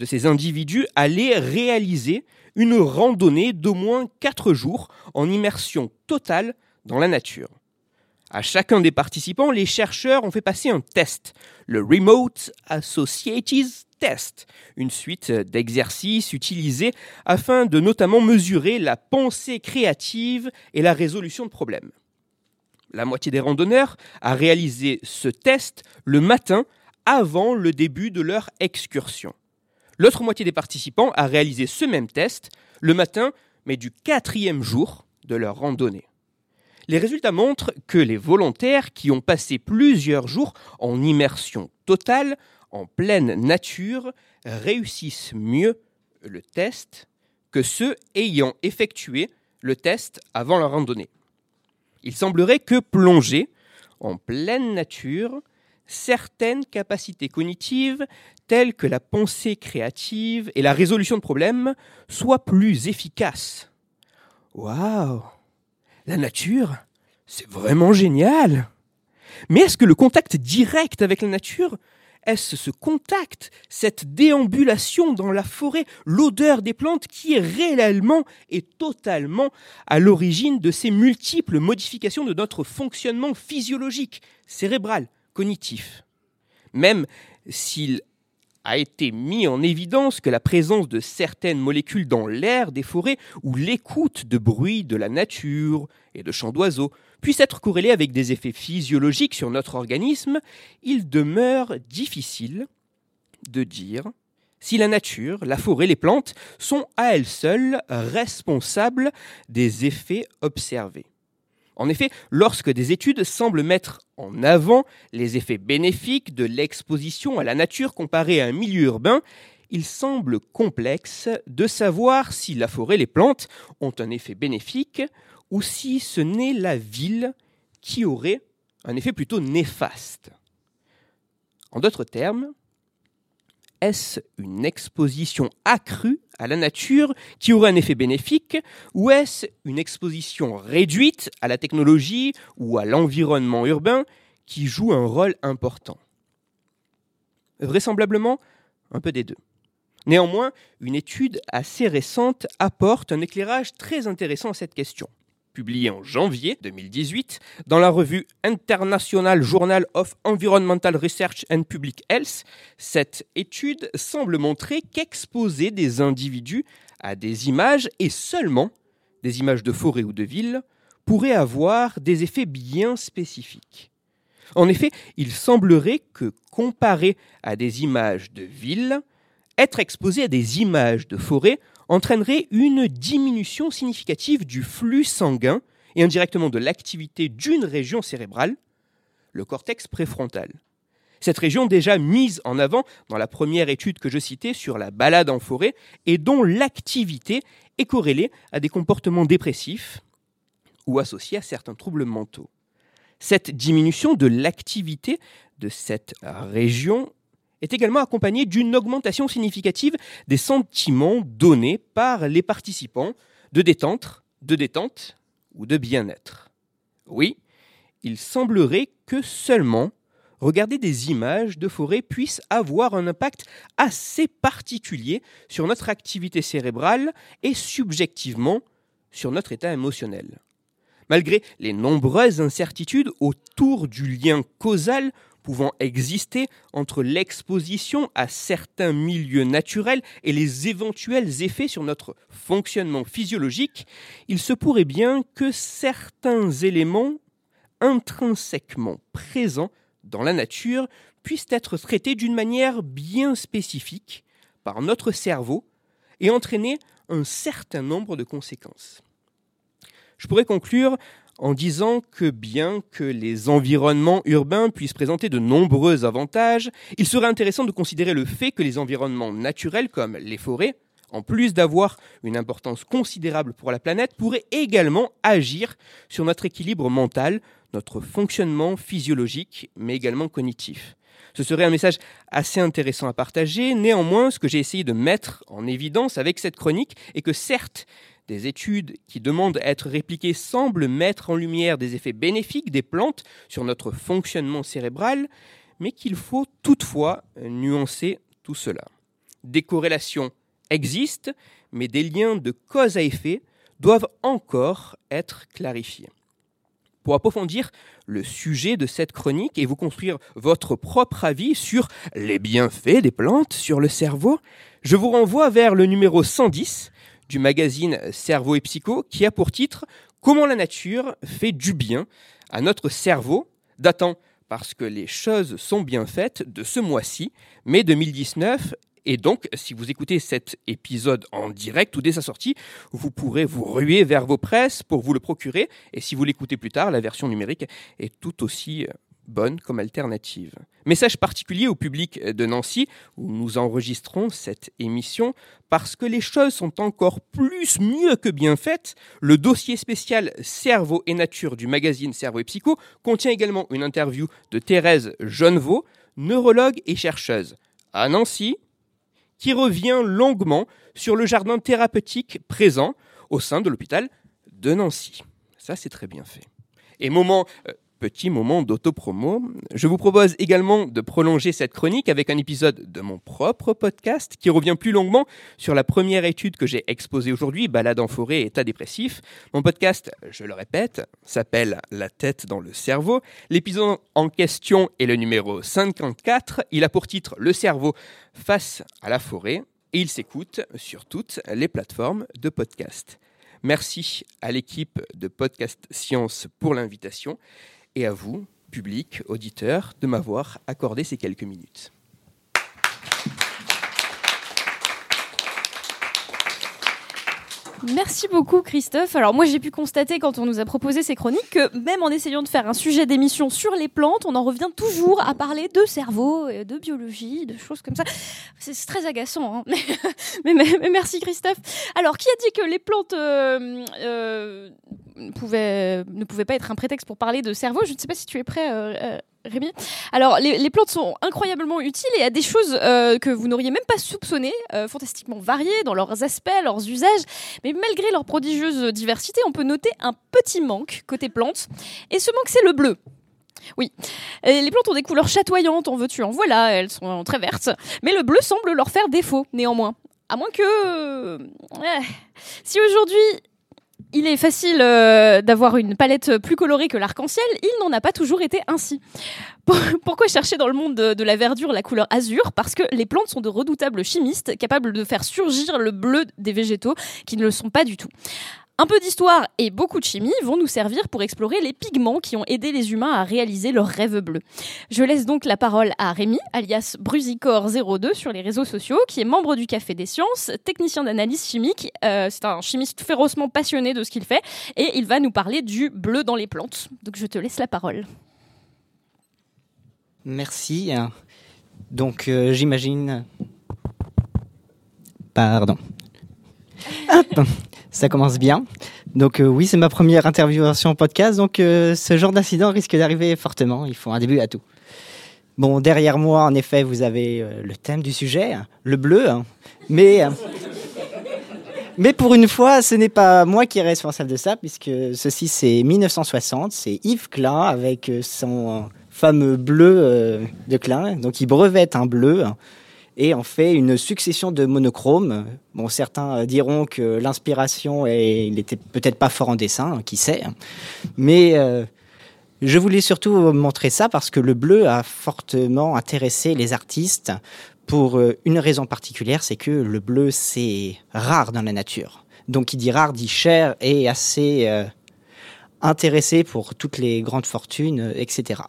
de ces individus allait réaliser une randonnée d'au moins 4 jours en immersion totale dans la nature. À chacun des participants, les chercheurs ont fait passer un test, le Remote Associates Test, une suite d'exercices utilisés afin de notamment mesurer la pensée créative et la résolution de problèmes. La moitié des randonneurs a réalisé ce test le matin avant le début de leur excursion. L'autre moitié des participants a réalisé ce même test le matin, mais du quatrième jour de leur randonnée. Les résultats montrent que les volontaires qui ont passé plusieurs jours en immersion totale, en pleine nature, réussissent mieux le test que ceux ayant effectué le test avant leur randonnée. Il semblerait que plonger en pleine nature certaines capacités cognitives telles que la pensée créative et la résolution de problèmes soient plus efficaces. Waouh La nature, c'est vraiment génial Mais est-ce que le contact direct avec la nature est-ce ce contact, cette déambulation dans la forêt, l'odeur des plantes qui est réellement et totalement à l'origine de ces multiples modifications de notre fonctionnement physiologique, cérébral, cognitif? Même s'il a été mis en évidence que la présence de certaines molécules dans l'air des forêts ou l'écoute de bruits de la nature et de chants d'oiseaux puisse être corrélée avec des effets physiologiques sur notre organisme, il demeure difficile de dire si la nature, la forêt, les plantes sont à elles seules responsables des effets observés. En effet, lorsque des études semblent mettre en avant les effets bénéfiques de l'exposition à la nature comparée à un milieu urbain, il semble complexe de savoir si la forêt les plantes ont un effet bénéfique ou si ce n'est la ville qui aurait un effet plutôt néfaste. En d'autres termes, est-ce une exposition accrue à la nature qui aurait un effet bénéfique ou est-ce une exposition réduite à la technologie ou à l'environnement urbain qui joue un rôle important? Vraisemblablement, un peu des deux. Néanmoins, une étude assez récente apporte un éclairage très intéressant à cette question publié en janvier 2018 dans la revue International Journal of Environmental Research and Public Health, cette étude semble montrer qu'exposer des individus à des images, et seulement des images de forêt ou de ville, pourrait avoir des effets bien spécifiques. En effet, il semblerait que, comparé à des images de ville, être exposé à des images de forêt entraînerait une diminution significative du flux sanguin et indirectement de l'activité d'une région cérébrale, le cortex préfrontal. Cette région déjà mise en avant dans la première étude que je citais sur la balade en forêt et dont l'activité est corrélée à des comportements dépressifs ou associés à certains troubles mentaux. Cette diminution de l'activité de cette région est également accompagnée d'une augmentation significative des sentiments donnés par les participants de détente, de détente ou de bien-être. Oui, il semblerait que seulement regarder des images de forêt puisse avoir un impact assez particulier sur notre activité cérébrale et subjectivement sur notre état émotionnel. Malgré les nombreuses incertitudes autour du lien causal pouvant exister entre l'exposition à certains milieux naturels et les éventuels effets sur notre fonctionnement physiologique, il se pourrait bien que certains éléments intrinsèquement présents dans la nature puissent être traités d'une manière bien spécifique par notre cerveau et entraîner un certain nombre de conséquences. Je pourrais conclure en disant que bien que les environnements urbains puissent présenter de nombreux avantages, il serait intéressant de considérer le fait que les environnements naturels comme les forêts, en plus d'avoir une importance considérable pour la planète, pourraient également agir sur notre équilibre mental, notre fonctionnement physiologique, mais également cognitif. Ce serait un message assez intéressant à partager. Néanmoins, ce que j'ai essayé de mettre en évidence avec cette chronique est que certes, des études qui demandent à être répliquées semblent mettre en lumière des effets bénéfiques des plantes sur notre fonctionnement cérébral, mais qu'il faut toutefois nuancer tout cela. Des corrélations existent, mais des liens de cause à effet doivent encore être clarifiés. Pour approfondir le sujet de cette chronique et vous construire votre propre avis sur les bienfaits des plantes sur le cerveau, je vous renvoie vers le numéro 110 du magazine Cerveau et Psycho qui a pour titre Comment la nature fait du bien à notre cerveau, datant parce que les choses sont bien faites de ce mois-ci, mai 2019. Et donc, si vous écoutez cet épisode en direct ou dès sa sortie, vous pourrez vous ruer vers vos presses pour vous le procurer. Et si vous l'écoutez plus tard, la version numérique est tout aussi bonne comme alternative. Message particulier au public de Nancy, où nous enregistrons cette émission, parce que les choses sont encore plus mieux que bien faites. Le dossier spécial Cerveau et Nature du magazine Cerveau et Psycho contient également une interview de Thérèse Jeuneveau, neurologue et chercheuse à Nancy, qui revient longuement sur le jardin thérapeutique présent au sein de l'hôpital de Nancy. Ça, c'est très bien fait. Et moment euh, petit moment d'autopromo. Je vous propose également de prolonger cette chronique avec un épisode de mon propre podcast qui revient plus longuement sur la première étude que j'ai exposée aujourd'hui, Balade en forêt état dépressif. Mon podcast, je le répète, s'appelle La tête dans le cerveau. L'épisode en question est le numéro 54. Il a pour titre Le cerveau face à la forêt et il s'écoute sur toutes les plateformes de podcast. Merci à l'équipe de Podcast Science pour l'invitation et à vous, public, auditeur, de m'avoir accordé ces quelques minutes. Merci beaucoup Christophe. Alors moi j'ai pu constater quand on nous a proposé ces chroniques que même en essayant de faire un sujet d'émission sur les plantes, on en revient toujours à parler de cerveau, de biologie, de choses comme ça. C'est très agaçant. Hein. mais, merci Christophe. Alors qui a dit que les plantes euh, euh, ne pouvaient pas être un prétexte pour parler de cerveau? Je ne sais pas si tu es prêt. Euh, Rémi Alors, les, plantes sont incroyablement utiles et à des choses euh, que vous n'auriez même pas soupçonnées, euh, fantastiquement variées dans leurs aspects, leurs usages. Mais malgré leur prodigieuse diversité, on peut noter un petit manque côté plantes. Et ce manque, c'est le bleu. Oui, les plantes ont des couleurs chatoyantes, en veux-tu, en voilà, elles sont très vertes. Mais le bleu semble leur faire défaut, néanmoins. À moins que... Si aujourd'hui il est facile euh, d'avoir une palette plus colorée que l'arc-en-ciel, il n'en a pas toujours été ainsi. Pourquoi chercher dans le monde de, la verdure la couleur azur? Parce que les plantes sont de redoutables chimistes, capables de faire surgir le bleu des végétaux, qui ne le sont pas du tout. Un peu d'histoire et beaucoup de chimie vont nous servir pour explorer les pigments qui ont aidé les humains à réaliser leurs rêves bleus. Je laisse donc la parole à Rémi, alias Brusicor02 sur les réseaux sociaux, qui est membre du Café des Sciences, technicien d'analyse chimique. Euh, c'est un chimiste férocement passionné de ce qu'il fait et il va nous parler du bleu dans les plantes. Donc je te laisse la parole. Merci. Donc euh, j'imagine... Pardon. Hop ça commence bien. Donc euh, oui, c'est ma première interviewation podcast, donc euh, ce genre d'incident risque d'arriver fortement. Il faut un début à tout. Bon, derrière moi, en effet, vous avez euh, le thème du sujet, hein, le bleu. Hein. Mais, mais pour une fois, ce n'est pas moi qui est responsable de ça, puisque ceci, c'est 1960. C'est Yves Klein avec son fameux bleu de Klein. Donc il brevette un bleu et en fait une succession de monochromes. Bon, certains euh, diront que l'inspiration, il n'était peut-être pas fort en dessin, hein, qui sait. Hein. Mais euh, je voulais surtout montrer ça parce que le bleu a fortement intéressé les artistes pour euh, une raison particulière, c'est que le bleu, c'est rare dans la nature. Donc, qui dit rare dit cher et assez intéressé pour toutes les grandes fortunes, euh, etc.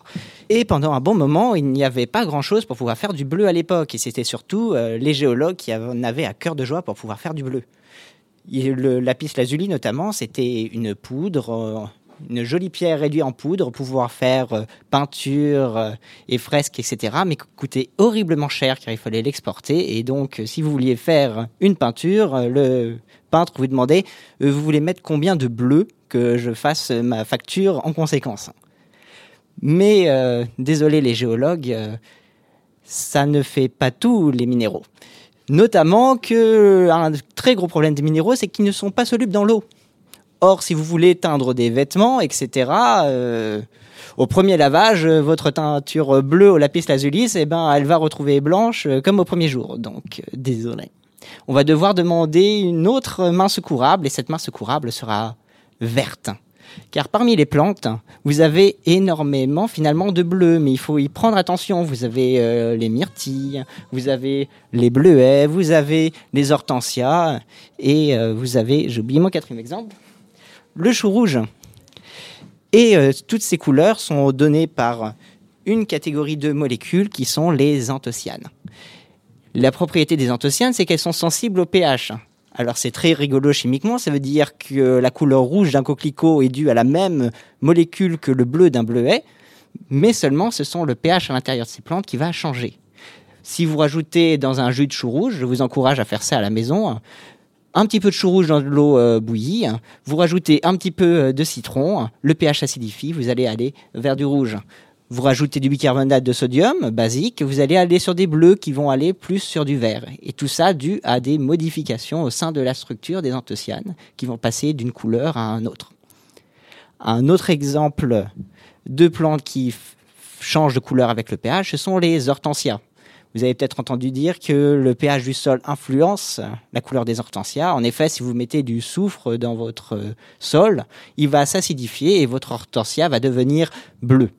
Et pendant un bon moment, il n'y avait pas grand-chose pour pouvoir faire du bleu à l'époque. Et c'était surtout euh, les géologues qui en avaient à cœur de joie pour pouvoir faire du bleu. le lapis lazuli, notamment, c'était une poudre, euh, une jolie pierre réduite en poudre, pour pouvoir faire peinture et fresques, etc. Mais coûtait horriblement cher car il fallait l'exporter. Et donc, si vous vouliez faire une peinture, le peintre vous demandait, vous voulez mettre combien de bleu que je fasse ma facture en conséquence. Mais euh, désolé les géologues, euh, ça ne fait pas tout les minéraux. Notamment que un très gros problème des minéraux, c'est qu'ils ne sont pas solubles dans l'eau. Or, si vous voulez teindre des vêtements, etc., euh, au premier lavage, votre teinture bleue au lapis lazuli, eh ben, elle va retrouver blanche comme au premier jour. Donc, désolé. On va devoir demander une autre main secourable, et cette main secourable sera Car parmi les plantes, vous avez énormément finalement de bleu, mais il faut y prendre attention. Vous avez euh, les myrtilles, vous avez les bleuets, vous avez les hortensias, et euh, vous avez, j'ai oublié mon quatrième exemple, le chou rouge. Et euh, toutes ces couleurs sont données par une catégorie de molécules qui sont les anthocyanes. La propriété des anthocyanes, c'est qu'elles sont sensibles au pH. Alors c'est très rigolo chimiquement, ça veut dire que la couleur rouge d'un coquelicot est due à la même molécule que le bleu d'un bleuet, mais seulement ce sont le pH à l'intérieur de ces plantes qui va changer. Si vous rajoutez dans un jus de chou rouge, je vous encourage à faire ça à la maison, un petit peu de chou rouge dans de l'eau euh, bouillie, vous rajoutez un petit peu euh, de citron, le pH acidifie, vous allez aller vers du rouge vous rajoutez du bicarbonate de sodium basique, vous allez aller sur des bleus qui vont aller plus sur du vert. Et tout ça dû à des modifications au sein de la structure des anthocyanes qui vont passer d'une couleur à un autre. Un autre exemple de plantes qui changent de couleur avec le pH, ce sont les hortensias. Vous avez peut-être entendu dire que le pH du sol influence la couleur des hortensias. En effet, si vous mettez du soufre dans votre sol, il va s'acidifier et votre hortensia va devenir bleue.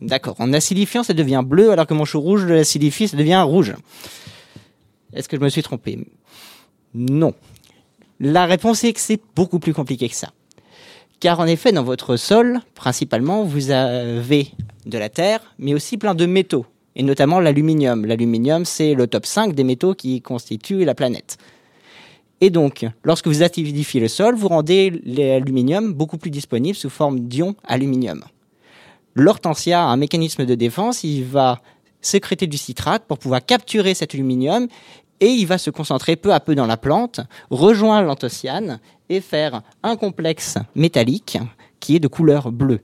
D'accord. En acidifiant, ça devient bleu, alors que mon chou rouge, l'acidifie, ça devient rouge. Est-ce que je me suis trompé? Non. La réponse est que c'est beaucoup plus compliqué que ça. Car en effet, dans votre sol, principalement, vous avez de la terre, mais aussi plein de métaux, et notamment l'aluminium. L'aluminium, c'est le top 5 des métaux qui constituent la planète. Et donc, lorsque vous acidifiez le sol, vous rendez l'aluminium beaucoup plus disponible sous forme d'ion aluminium. L'hortensia a un mécanisme de défense, il va sécréter du citrate pour pouvoir capturer cet aluminium et il va se concentrer peu à peu dans la plante, rejoindre l'anthocyanes et faire un complexe métallique qui est de couleur bleue.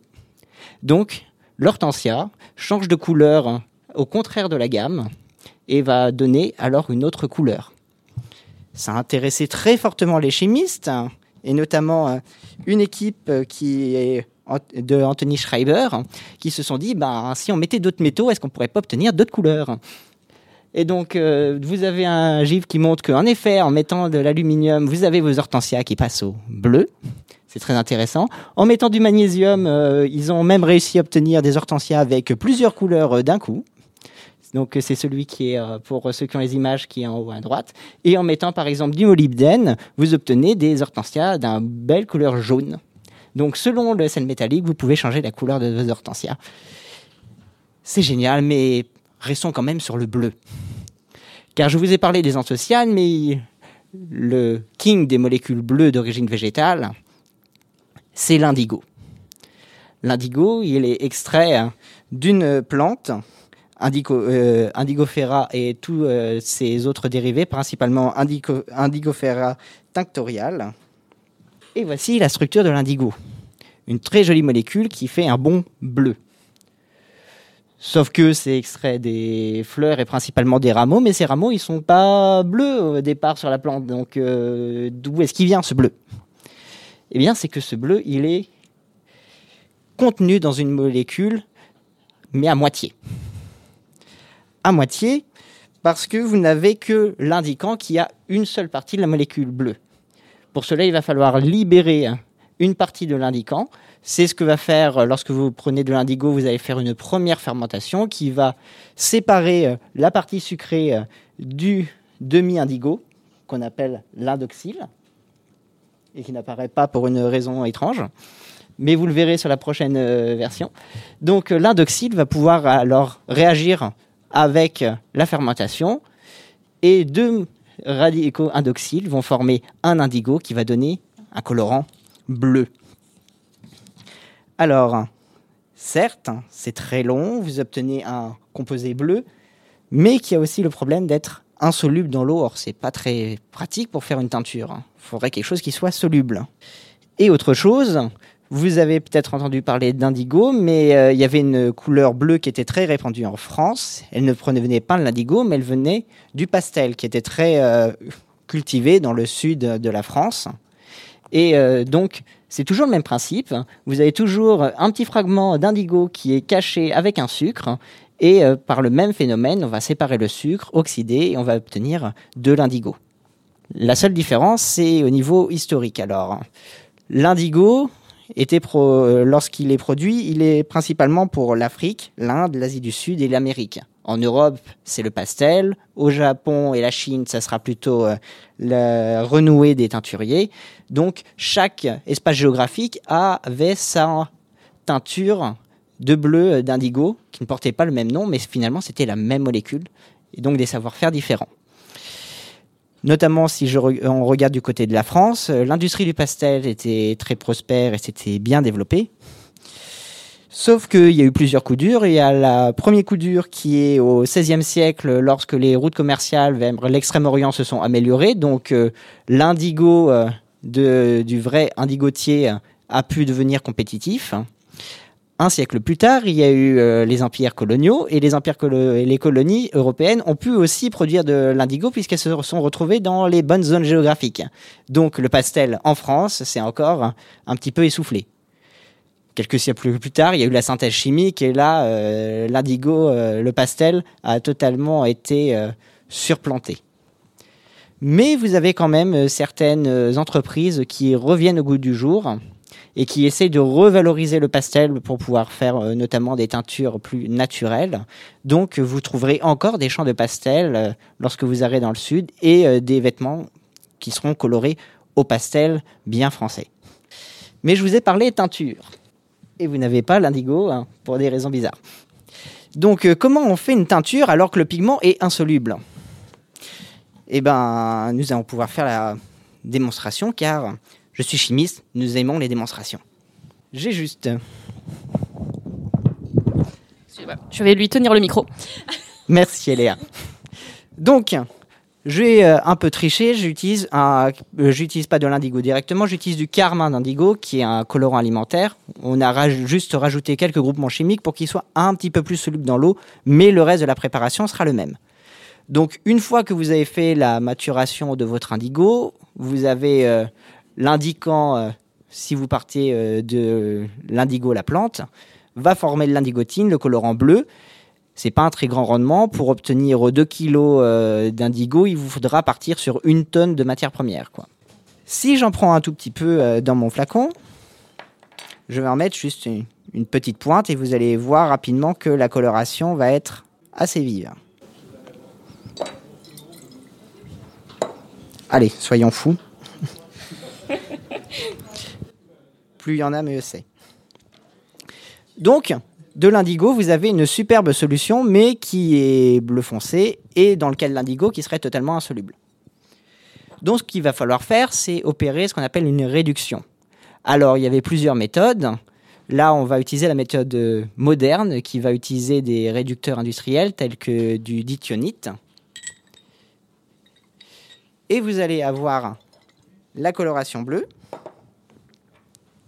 Donc, l'hortensia change de couleur au contraire de la gamme et va donner alors une autre couleur. Ça a intéressé très fortement les chimistes et notamment euh, une équipe qui est de Anthony Schreiber qui se sont dit bah, si on mettait d'autres métaux, est-ce qu'on pourrait pas obtenir d'autres couleurs? Et donc, euh, vous avez un gif qui montre qu'en effet, en mettant de l'aluminium, vous avez vos hortensias qui passent au bleu. C'est très intéressant. En mettant du magnésium, euh, ils ont même réussi à obtenir des hortensias avec plusieurs couleurs euh, d'un coup. Donc c'est celui qui est, pour ceux qui ont les images, qui est en haut à droite. Et en mettant par exemple du molybdène, vous obtenez des hortensias d'un belle couleur jaune. Donc selon le sel métallique, vous pouvez changer la couleur de vos hortensias. C'est génial, mais restons quand même sur le bleu. Car je vous ai parlé des anthocyanes, mais le king des molécules bleues d'origine végétale, c'est l'indigo. L'indigo, il est extrait d'une plante, euh, indigofera et tous euh, ses autres dérivés, principalement indigo, indigofera tinctorial. Et voici la structure de l'indigo. Une très jolie molécule qui fait un bon bleu. Sauf que c'est extrait des fleurs et principalement des rameaux, mais ces rameaux, ils sont pas bleus au départ sur la plante. Donc, euh, d'où est-ce qu'il vient ce bleu? Eh bien, c'est que ce bleu, il est contenu dans une molécule, mais à moitié. À moitié, parce que vous n'avez que l'indiquant qui a une seule partie de la molécule bleue. Pour cela, il va falloir libérer une partie de l'indiquant c'est ce que va faire, euh, lorsque vous prenez de l'indigo, vous allez faire une première fermentation qui va séparer euh, la partie sucrée euh, du demi-indigo, qu'on appelle l'indoxyle, et qui n'apparaît pas pour une raison étrange. Mais vous le verrez sur la prochaine version. Donc l'indoxyle va pouvoir alors réagir avec la fermentation et deux radicaux indoxyles vont former un indigo qui va donner un colorant bleu. Alors, certes, c'est très long, vous obtenez un composé bleu, mais qui a aussi le problème d'être insoluble dans l'eau. Or, c'est pas très pratique pour faire une teinture. Il faudrait quelque chose qui soit soluble. Et autre chose, vous avez peut-être entendu parler d'indigo, mais euh, il y avait une couleur bleue qui était très répandue en France. Elle ne venait pas de l'indigo, mais elle venait du pastel, qui était très euh, cultivé dans le sud de la France. Et euh, donc, c'est toujours le même principe. Vous avez toujours un petit fragment d'indigo qui est caché avec un sucre. Et euh, par le même phénomène, on va séparer le sucre, oxyder, et on va obtenir de l'indigo. La seule différence, c'est au niveau historique. Alors, l'indigo, euh, lorsqu'il est produit, il est principalement pour l'Afrique, l'Inde, l'Asie du Sud et l'Amérique. En Europe, c'est le pastel. Au Japon et la Chine, ça sera plutôt euh, le renoué des teinturiers. Donc, chaque espace géographique avait sa teinture de bleu euh, d'indigo, qui ne portait pas le même nom, mais finalement, c'était la même molécule, et donc des savoir-faire différents. Notamment si je on regarde du côté de la France, euh, l'industrie du pastel était très prospère et s'était bien développée. Sauf qu'il y a eu plusieurs coups durs. Il y a le premier coup dur qui est au XVIe siècle, lorsque les routes commerciales vers l'extrême-orient se sont améliorées. Donc euh, l'indigo euh, du vrai indigotier a pu devenir compétitif. Un siècle plus tard, il y a eu euh, les empires coloniaux et les colonies européennes ont pu aussi produire de l'indigo puisqu'elles se sont retrouvées dans les bonnes zones géographiques. Donc le pastel en France, c'est encore un petit peu essoufflé. Quelques siècles plus tard, il y a eu la synthèse chimique et là, euh, l'indigo, euh, le pastel, a totalement été surplanté. Mais vous avez quand même certaines entreprises qui reviennent au goût du jour et qui essaye de revaloriser le pastel pour pouvoir faire euh, notamment des teintures plus naturelles. Donc vous trouverez encore des champs de pastel euh, lorsque vous irez dans le sud et euh, des vêtements qui seront colorés au pastel bien français. Mais je vous ai parlé teinture et vous n'avez pas l'indigo hein, pour des raisons bizarres. Donc comment on fait une teinture alors que le pigment est insoluble? Eh ben nous allons pouvoir faire la démonstration car je suis chimiste, nous aimons les démonstrations. J'ai juste. Je vais lui tenir le micro. Merci Léa. Donc, je vais euh, un peu tricher, j'utilise un, euh, j'utilise pas de l'indigo directement, j'utilise du carmin d'indigo qui est un colorant alimentaire. On a juste rajouté quelques groupements chimiques pour qu'il soit un petit peu plus soluble dans l'eau, mais le reste de la préparation sera le même. Donc une fois que vous avez fait la maturation de votre indigo, vous avez euh, l'indiquant, si vous partez de l'indigo, la plante, va former de l'indigotine, le colorant bleu, c'est pas un très grand rendement. Pour obtenir 2 kg euh, d'indigo, il vous faudra partir sur une tonne de matière première. Si j'en prends un tout petit peu euh, dans mon flacon, je vais en mettre juste une, petite pointe et vous allez voir rapidement que la coloration va être assez vive. Allez, soyons fous. Plus il y en a, mieux c'est. Donc, de l'indigo, vous avez une superbe solution, mais qui est bleu foncé et dans lequel l'indigo qui serait totalement insoluble. Donc, ce qu'il va falloir faire, c'est opérer ce qu'on appelle une réduction. Alors, il y avait plusieurs méthodes. Là, on va utiliser la méthode moderne qui va utiliser des réducteurs industriels tels que du dithionite. Et vous allez avoir la coloration bleue.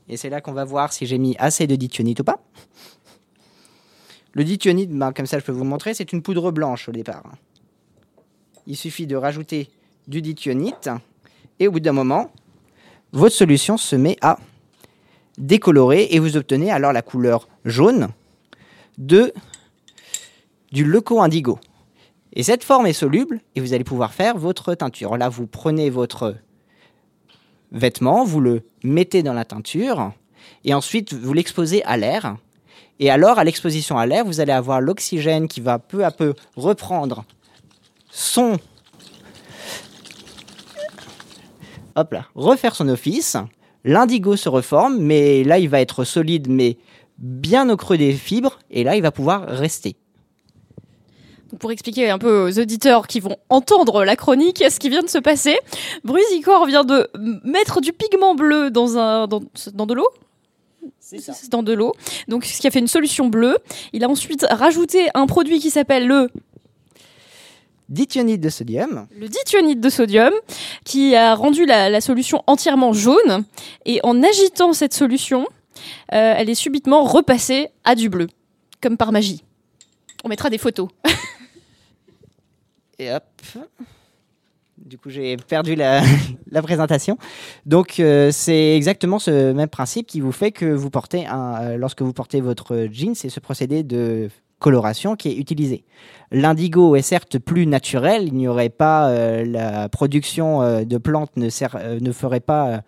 Et c'est là qu'on va voir si j'ai mis assez de dithionite ou pas. Le dithionite, ben, comme ça je peux vous montrer, c'est une poudre blanche au départ. Il suffit de rajouter du dithionite et au bout d'un moment, votre solution se met à décolorer et vous obtenez alors la couleur jaune de du leuco indigo. Et cette forme est soluble et vous allez pouvoir faire votre teinture. Là, vous prenez votre vêtement, vous le mettez dans la teinture et ensuite vous l'exposez à l'air et alors, à l'exposition à l'air, vous allez avoir l'oxygène qui va peu à peu reprendre son... Hop là, refaire son office. L'indigo se reforme, mais là, il va être solide, mais bien au creux des fibres, et là, il va pouvoir rester. Pour expliquer un peu aux auditeurs qui vont entendre la chronique, ce qui vient de se passer, Brusicor vient de mettre du pigment bleu dans, un, dans, dans de l'eau? C'est dans de l'eau. Donc, ce qui a fait une solution bleue. Il a ensuite rajouté un produit qui s'appelle le dithionite de sodium. Le dithionite de sodium, qui a rendu la, solution entièrement jaune. Et en agitant cette solution, euh, elle est subitement repassée à du bleu, comme par magie. On mettra des photos. et hop. Du coup, j'ai perdu la, présentation. Donc, euh, c'est exactement ce même principe qui vous fait que vous portez euh, lorsque vous portez votre jean, c'est ce procédé de coloration qui est utilisé. L'indigo est certes plus naturel, il n'y aurait pas euh, la production de plantes ne, ne ferait pas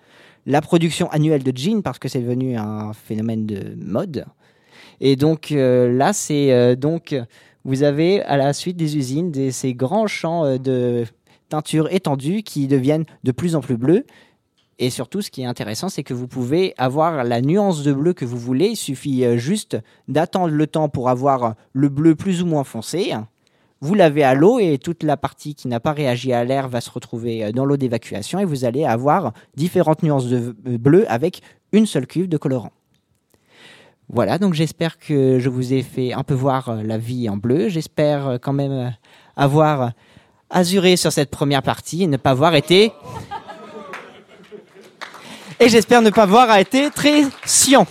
la production annuelle de jeans parce que c'est devenu un phénomène de mode. Et donc là, c'est donc vous avez à la suite des usines ces grands champs de teintures étendues qui deviennent de plus en plus bleues. Et surtout, ce qui est intéressant, c'est que vous pouvez avoir la nuance de bleu que vous voulez. Il suffit euh, juste d'attendre le temps pour avoir le bleu plus ou moins foncé. Vous lavez à l'eau et toute la partie qui n'a pas réagi à l'air va se retrouver euh, dans l'eau d'évacuation et vous allez avoir différentes nuances de euh, bleu avec une seule cuve de colorant. Voilà, donc j'espère que je vous ai fait un peu voir la vie en bleu. J'espère quand même avoir azuré sur cette première partie et ne pas avoir été. Et j'espère ne pas avoir été très sciant.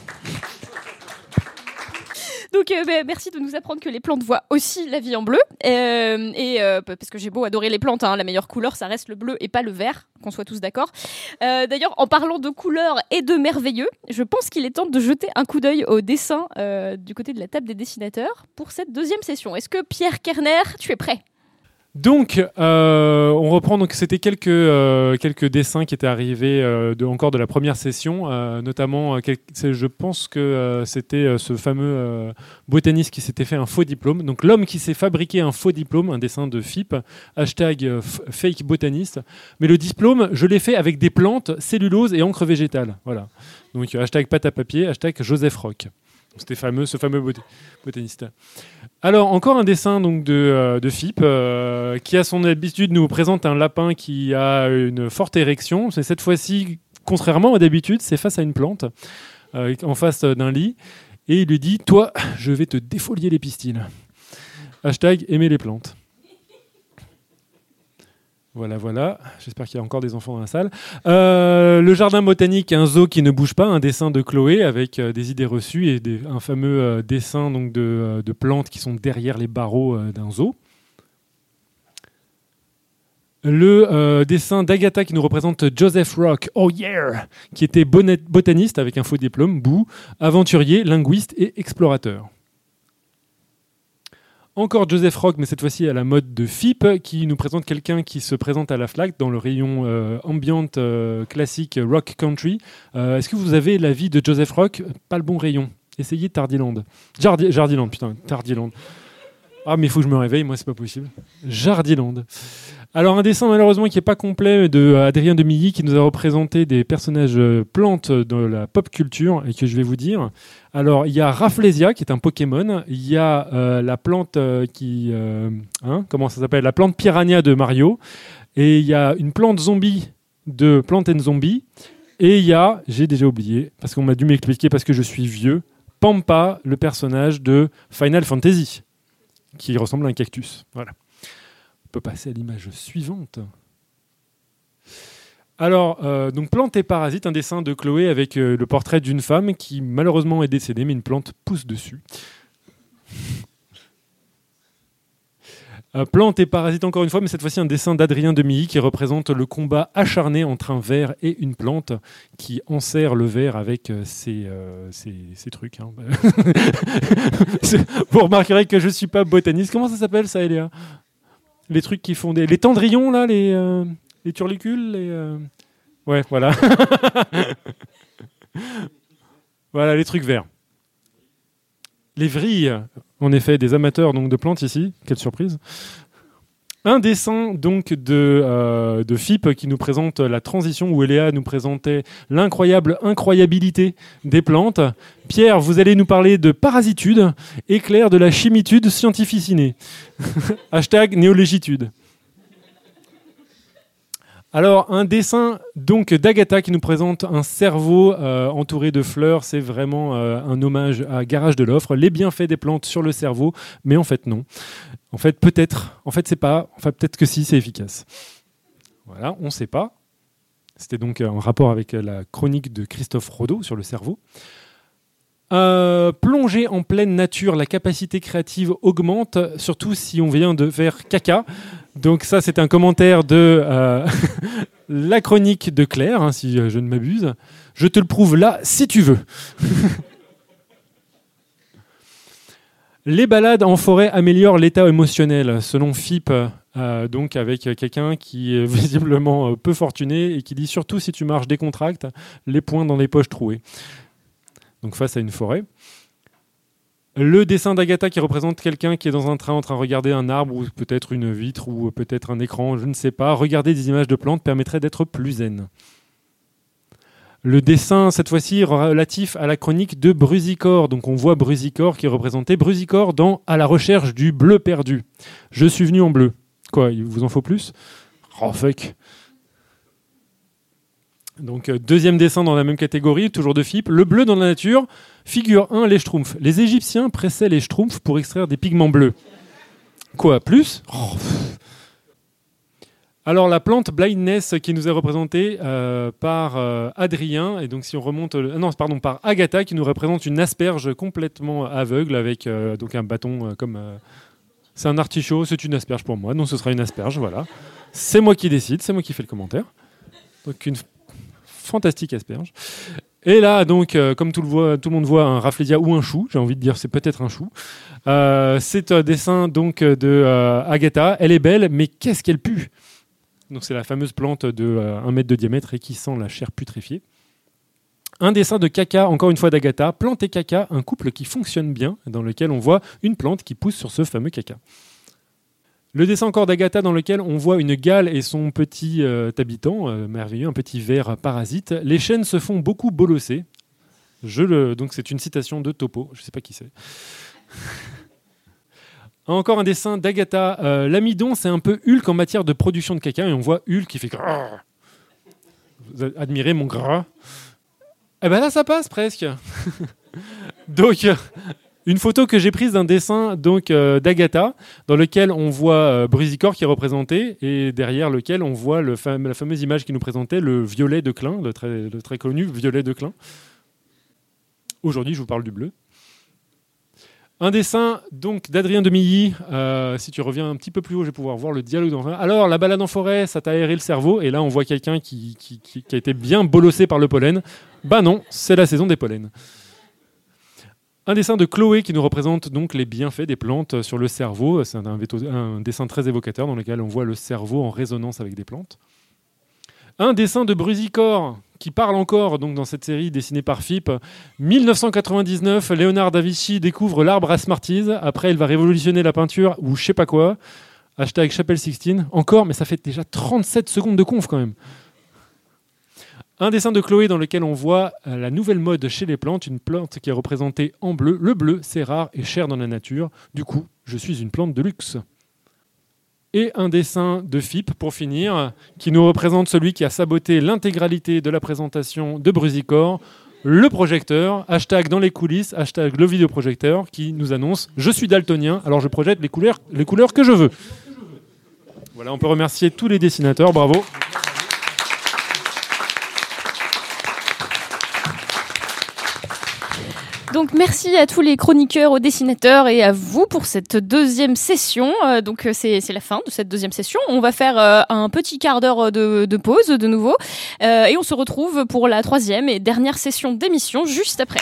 Donc euh, bah, merci de nous apprendre que les plantes voient aussi la vie en bleu. Euh, et euh, parce que j'ai beau adorer les plantes, hein, la meilleure couleur ça reste le bleu et pas le vert, qu'on soit tous d'accord. D'ailleurs, en parlant de couleurs et de merveilleux, je pense qu'il est temps de jeter un coup d'œil au dessin du côté de la table des dessinateurs pour cette deuxième session. Est-ce que Pierre Kerner, tu es prêt? Donc, euh, on reprend. Donc, c'était quelques euh, quelques dessins qui étaient arrivés euh, encore de la première session, notamment. je pense que c'était ce fameux botaniste qui s'était fait un faux diplôme. Donc, l'homme qui s'est fabriqué un faux diplôme, un dessin de FIP, hashtag fake botaniste. Mais le diplôme, je l'ai fait avec des plantes, cellulose et encre végétale. Voilà. Donc, hashtag pâte à papier, hashtag Joseph Rock. C'était fameux, ce fameux botaniste. Alors, encore un dessin donc, de, euh, Philippe, euh, qui, à son habitude, nous présente un lapin qui a une forte érection. C'est cette fois-ci, contrairement à d'habitude, c'est face à une plante, euh, en face d'un lit. Et il lui dit Toi, je vais te défolier les pistils. Hashtag aimer les plantes. Voilà, voilà. J'espère qu'il y a encore des enfants dans la salle. Euh, le jardin botanique, un zoo qui ne bouge pas, un dessin de Chloé avec euh, des idées reçues et un fameux euh, dessin de, plantes qui sont derrière les barreaux d'un zoo. Le dessin d'Agatha qui nous représente Joseph Rock, oh yeah, qui était botaniste avec un faux diplôme, bou, aventurier, linguiste et explorateur. Encore Joseph Rock, mais cette fois-ci à la mode de FIP, qui nous présente quelqu'un qui se présente à la FLAC dans le rayon euh, ambient euh, classique rock country. Euh, Est-ce que vous avez l'avis de Joseph Rock? Pas le bon rayon. Essayez Tardiland. Jardi- Jardiland, putain, Tardiland. Ah, mais il faut que je me réveille, moi, c'est pas possible. Jardiland. Alors, un dessin malheureusement qui n'est pas complet de Adrien Demilly qui nous a représenté des personnages euh, plantes de la pop culture et que je vais vous dire. Alors, il y a Rafflesia qui est un Pokémon. Il y a euh, la plante euh, qui. hein, comment ça s'appelle? La plante Piranha de Mario. Et il y a une plante zombie de Plant and Zombie. Et il y a, j'ai déjà oublié, parce qu'on m'a dû m'expliquer parce que je suis vieux, Pampa, le personnage de Final Fantasy, qui ressemble à un cactus. Voilà. On peut passer à l'image suivante. Alors, euh, donc plante et parasite, un dessin de Chloé avec euh, le portrait d'une femme qui malheureusement est décédée, mais une plante pousse dessus. Euh, plante et parasite encore une fois, mais cette fois-ci un dessin d'Adrien Demilly qui représente le combat acharné entre un ver et une plante qui enserre le ver avec euh, ses, euh, ses- trucs. hein. Vous remarquerez que je ne suis pas botaniste. Comment ça s'appelle ça, Eléa Les trucs qui font des... Les tendrillons, là Les, les turlicules les, Ouais, voilà. voilà, les trucs verts. Les vrilles, en effet, des amateurs donc, de plantes ici. Quelle surprise. Un dessin donc de, euh, FIP qui nous présente la transition où Eléa nous présentait l'incroyable incroyabilité des plantes. Pierre, vous allez nous parler de parasitude et Claire de la chimitude scientificinée. Hashtag néolégitude. Alors, un dessin donc d'Agatha qui nous présente un cerveau euh, entouré de fleurs. C'est vraiment euh, un hommage à Garage de l'offre. Les bienfaits des plantes sur le cerveau, mais en fait non. En fait, peut-être. En fait, c'est pas. Enfin, peut-être que si, c'est efficace. Voilà, on ne sait pas. C'était donc en rapport avec la chronique de Christophe Rodeau sur le cerveau. Euh, plonger en pleine nature, la capacité créative augmente, surtout si on vient de faire caca. Donc ça, c'est un commentaire de euh, la chronique de Claire, hein, si euh, je ne m'abuse. Je te le prouve là, si tu veux. Les balades en forêt améliorent l'état émotionnel, selon FIP, donc avec quelqu'un qui est visiblement peu fortuné et qui dit surtout si tu marches décontracte, les poings dans les poches trouées. Donc face à une forêt. Le dessin d'Agatha qui représente quelqu'un qui est dans un train en train de regarder un arbre ou peut-être une vitre ou peut-être un écran, je ne sais pas. Regarder des images de plantes permettrait d'être plus zen. Le dessin, cette fois-ci, relatif à la chronique de Brusicor. Donc on voit Brusicor qui est représenté Brusicor dans À la recherche du bleu perdu. Je suis venu en bleu. Quoi, il vous en faut plus? Oh fuck. Donc euh, deuxième dessin dans la même catégorie, toujours de FIP. Le bleu dans la nature, figure 1, les schtroumpfs. Les Égyptiens pressaient les schtroumpfs pour extraire des pigments bleus. Quoi, plus Oh. Alors la plante blindness qui nous est représentée euh, par euh, Adrien, et donc si on remonte, non pardon par Agatha qui nous représente une asperge complètement aveugle avec donc un bâton comme c'est un artichaut, c'est une asperge pour moi, non ce sera une asperge, voilà. C'est moi qui décide, c'est moi qui fais le commentaire. Donc une fantastique asperge. Et là, donc, euh, comme tout le, monde voit, un rafflesia ou un chou, j'ai envie de dire c'est peut-être un chou. Euh, c'est un dessin donc de euh, Agatha. Elle est belle, mais qu'est-ce qu'elle pue? C'est la fameuse plante de euh, 1 mètre de diamètre et qui sent la chair putréfiée. Un dessin de caca, encore une fois d'Agatha. Plante et caca, un couple qui fonctionne bien, dans lequel on voit une plante qui pousse sur ce fameux caca. Le dessin encore d'Agatha dans lequel on voit une gale et son petit euh, habitant, euh, merveilleux, un petit ver parasite. Les chaînes se font beaucoup bolosser. Donc c'est une citation de Topo, je ne sais pas qui c'est. Encore un dessin d'Agatha. Euh, L'amidon, c'est un peu Hulk en matière de production de caca, et on voit Hulk qui fait. Vous admirez mon gras Eh ben là, ça passe presque. donc, une photo que j'ai prise d'un dessin donc euh, d'Agatha, dans lequel on voit euh, Brusicor qui est représenté, et derrière lequel on voit le la fameuse image qui nous présentait le violet de Klein, le très, le connu violet de Klein. Aujourd'hui, je vous parle du bleu. Un dessin donc d'Adrien Demilly. Euh, si tu reviens un petit peu plus haut, je vais pouvoir voir le dialogue. Dans... Alors, la balade en forêt, ça t'a aéré le cerveau. Et là, on voit quelqu'un qui- qui a été bien bolossé par le pollen. Bah non, c'est la saison des pollens. Un dessin de Chloé qui nous représente donc les bienfaits des plantes sur le cerveau. C'est un, dessin très évocateur dans lequel on voit le cerveau en résonance avec des plantes. Un dessin de Brusicor qui parle encore donc dans cette série dessinée par Philippe. 1999, Léonard da Vinci découvre l'arbre à Smarties. Après, il va révolutionner la peinture ou je sais pas quoi. Hashtag Chapelle Sixtine. Encore, mais ça fait déjà 37 secondes de conf quand même. Un dessin de Chloé dans lequel on voit euh, la nouvelle mode chez les plantes, une plante qui est représentée en bleu. Le bleu, c'est rare et cher dans la nature. Du coup, je suis une plante de luxe. Et un dessin de FIP pour finir, qui nous représente celui qui a saboté l'intégralité de la présentation de Brusicor, le projecteur, hashtag dans les coulisses, hashtag le vidéoprojecteur, qui nous annonce Je suis daltonien, alors je projette les couleurs, les couleurs que je veux. Voilà, on peut remercier tous les dessinateurs, bravo. Donc merci à tous les chroniqueurs, aux dessinateurs et à vous pour cette deuxième session. Euh, donc euh, c'est la fin de cette deuxième session. On va faire euh, un petit quart d'heure de, de pause de nouveau et on se retrouve pour la troisième et dernière session d'émission juste après.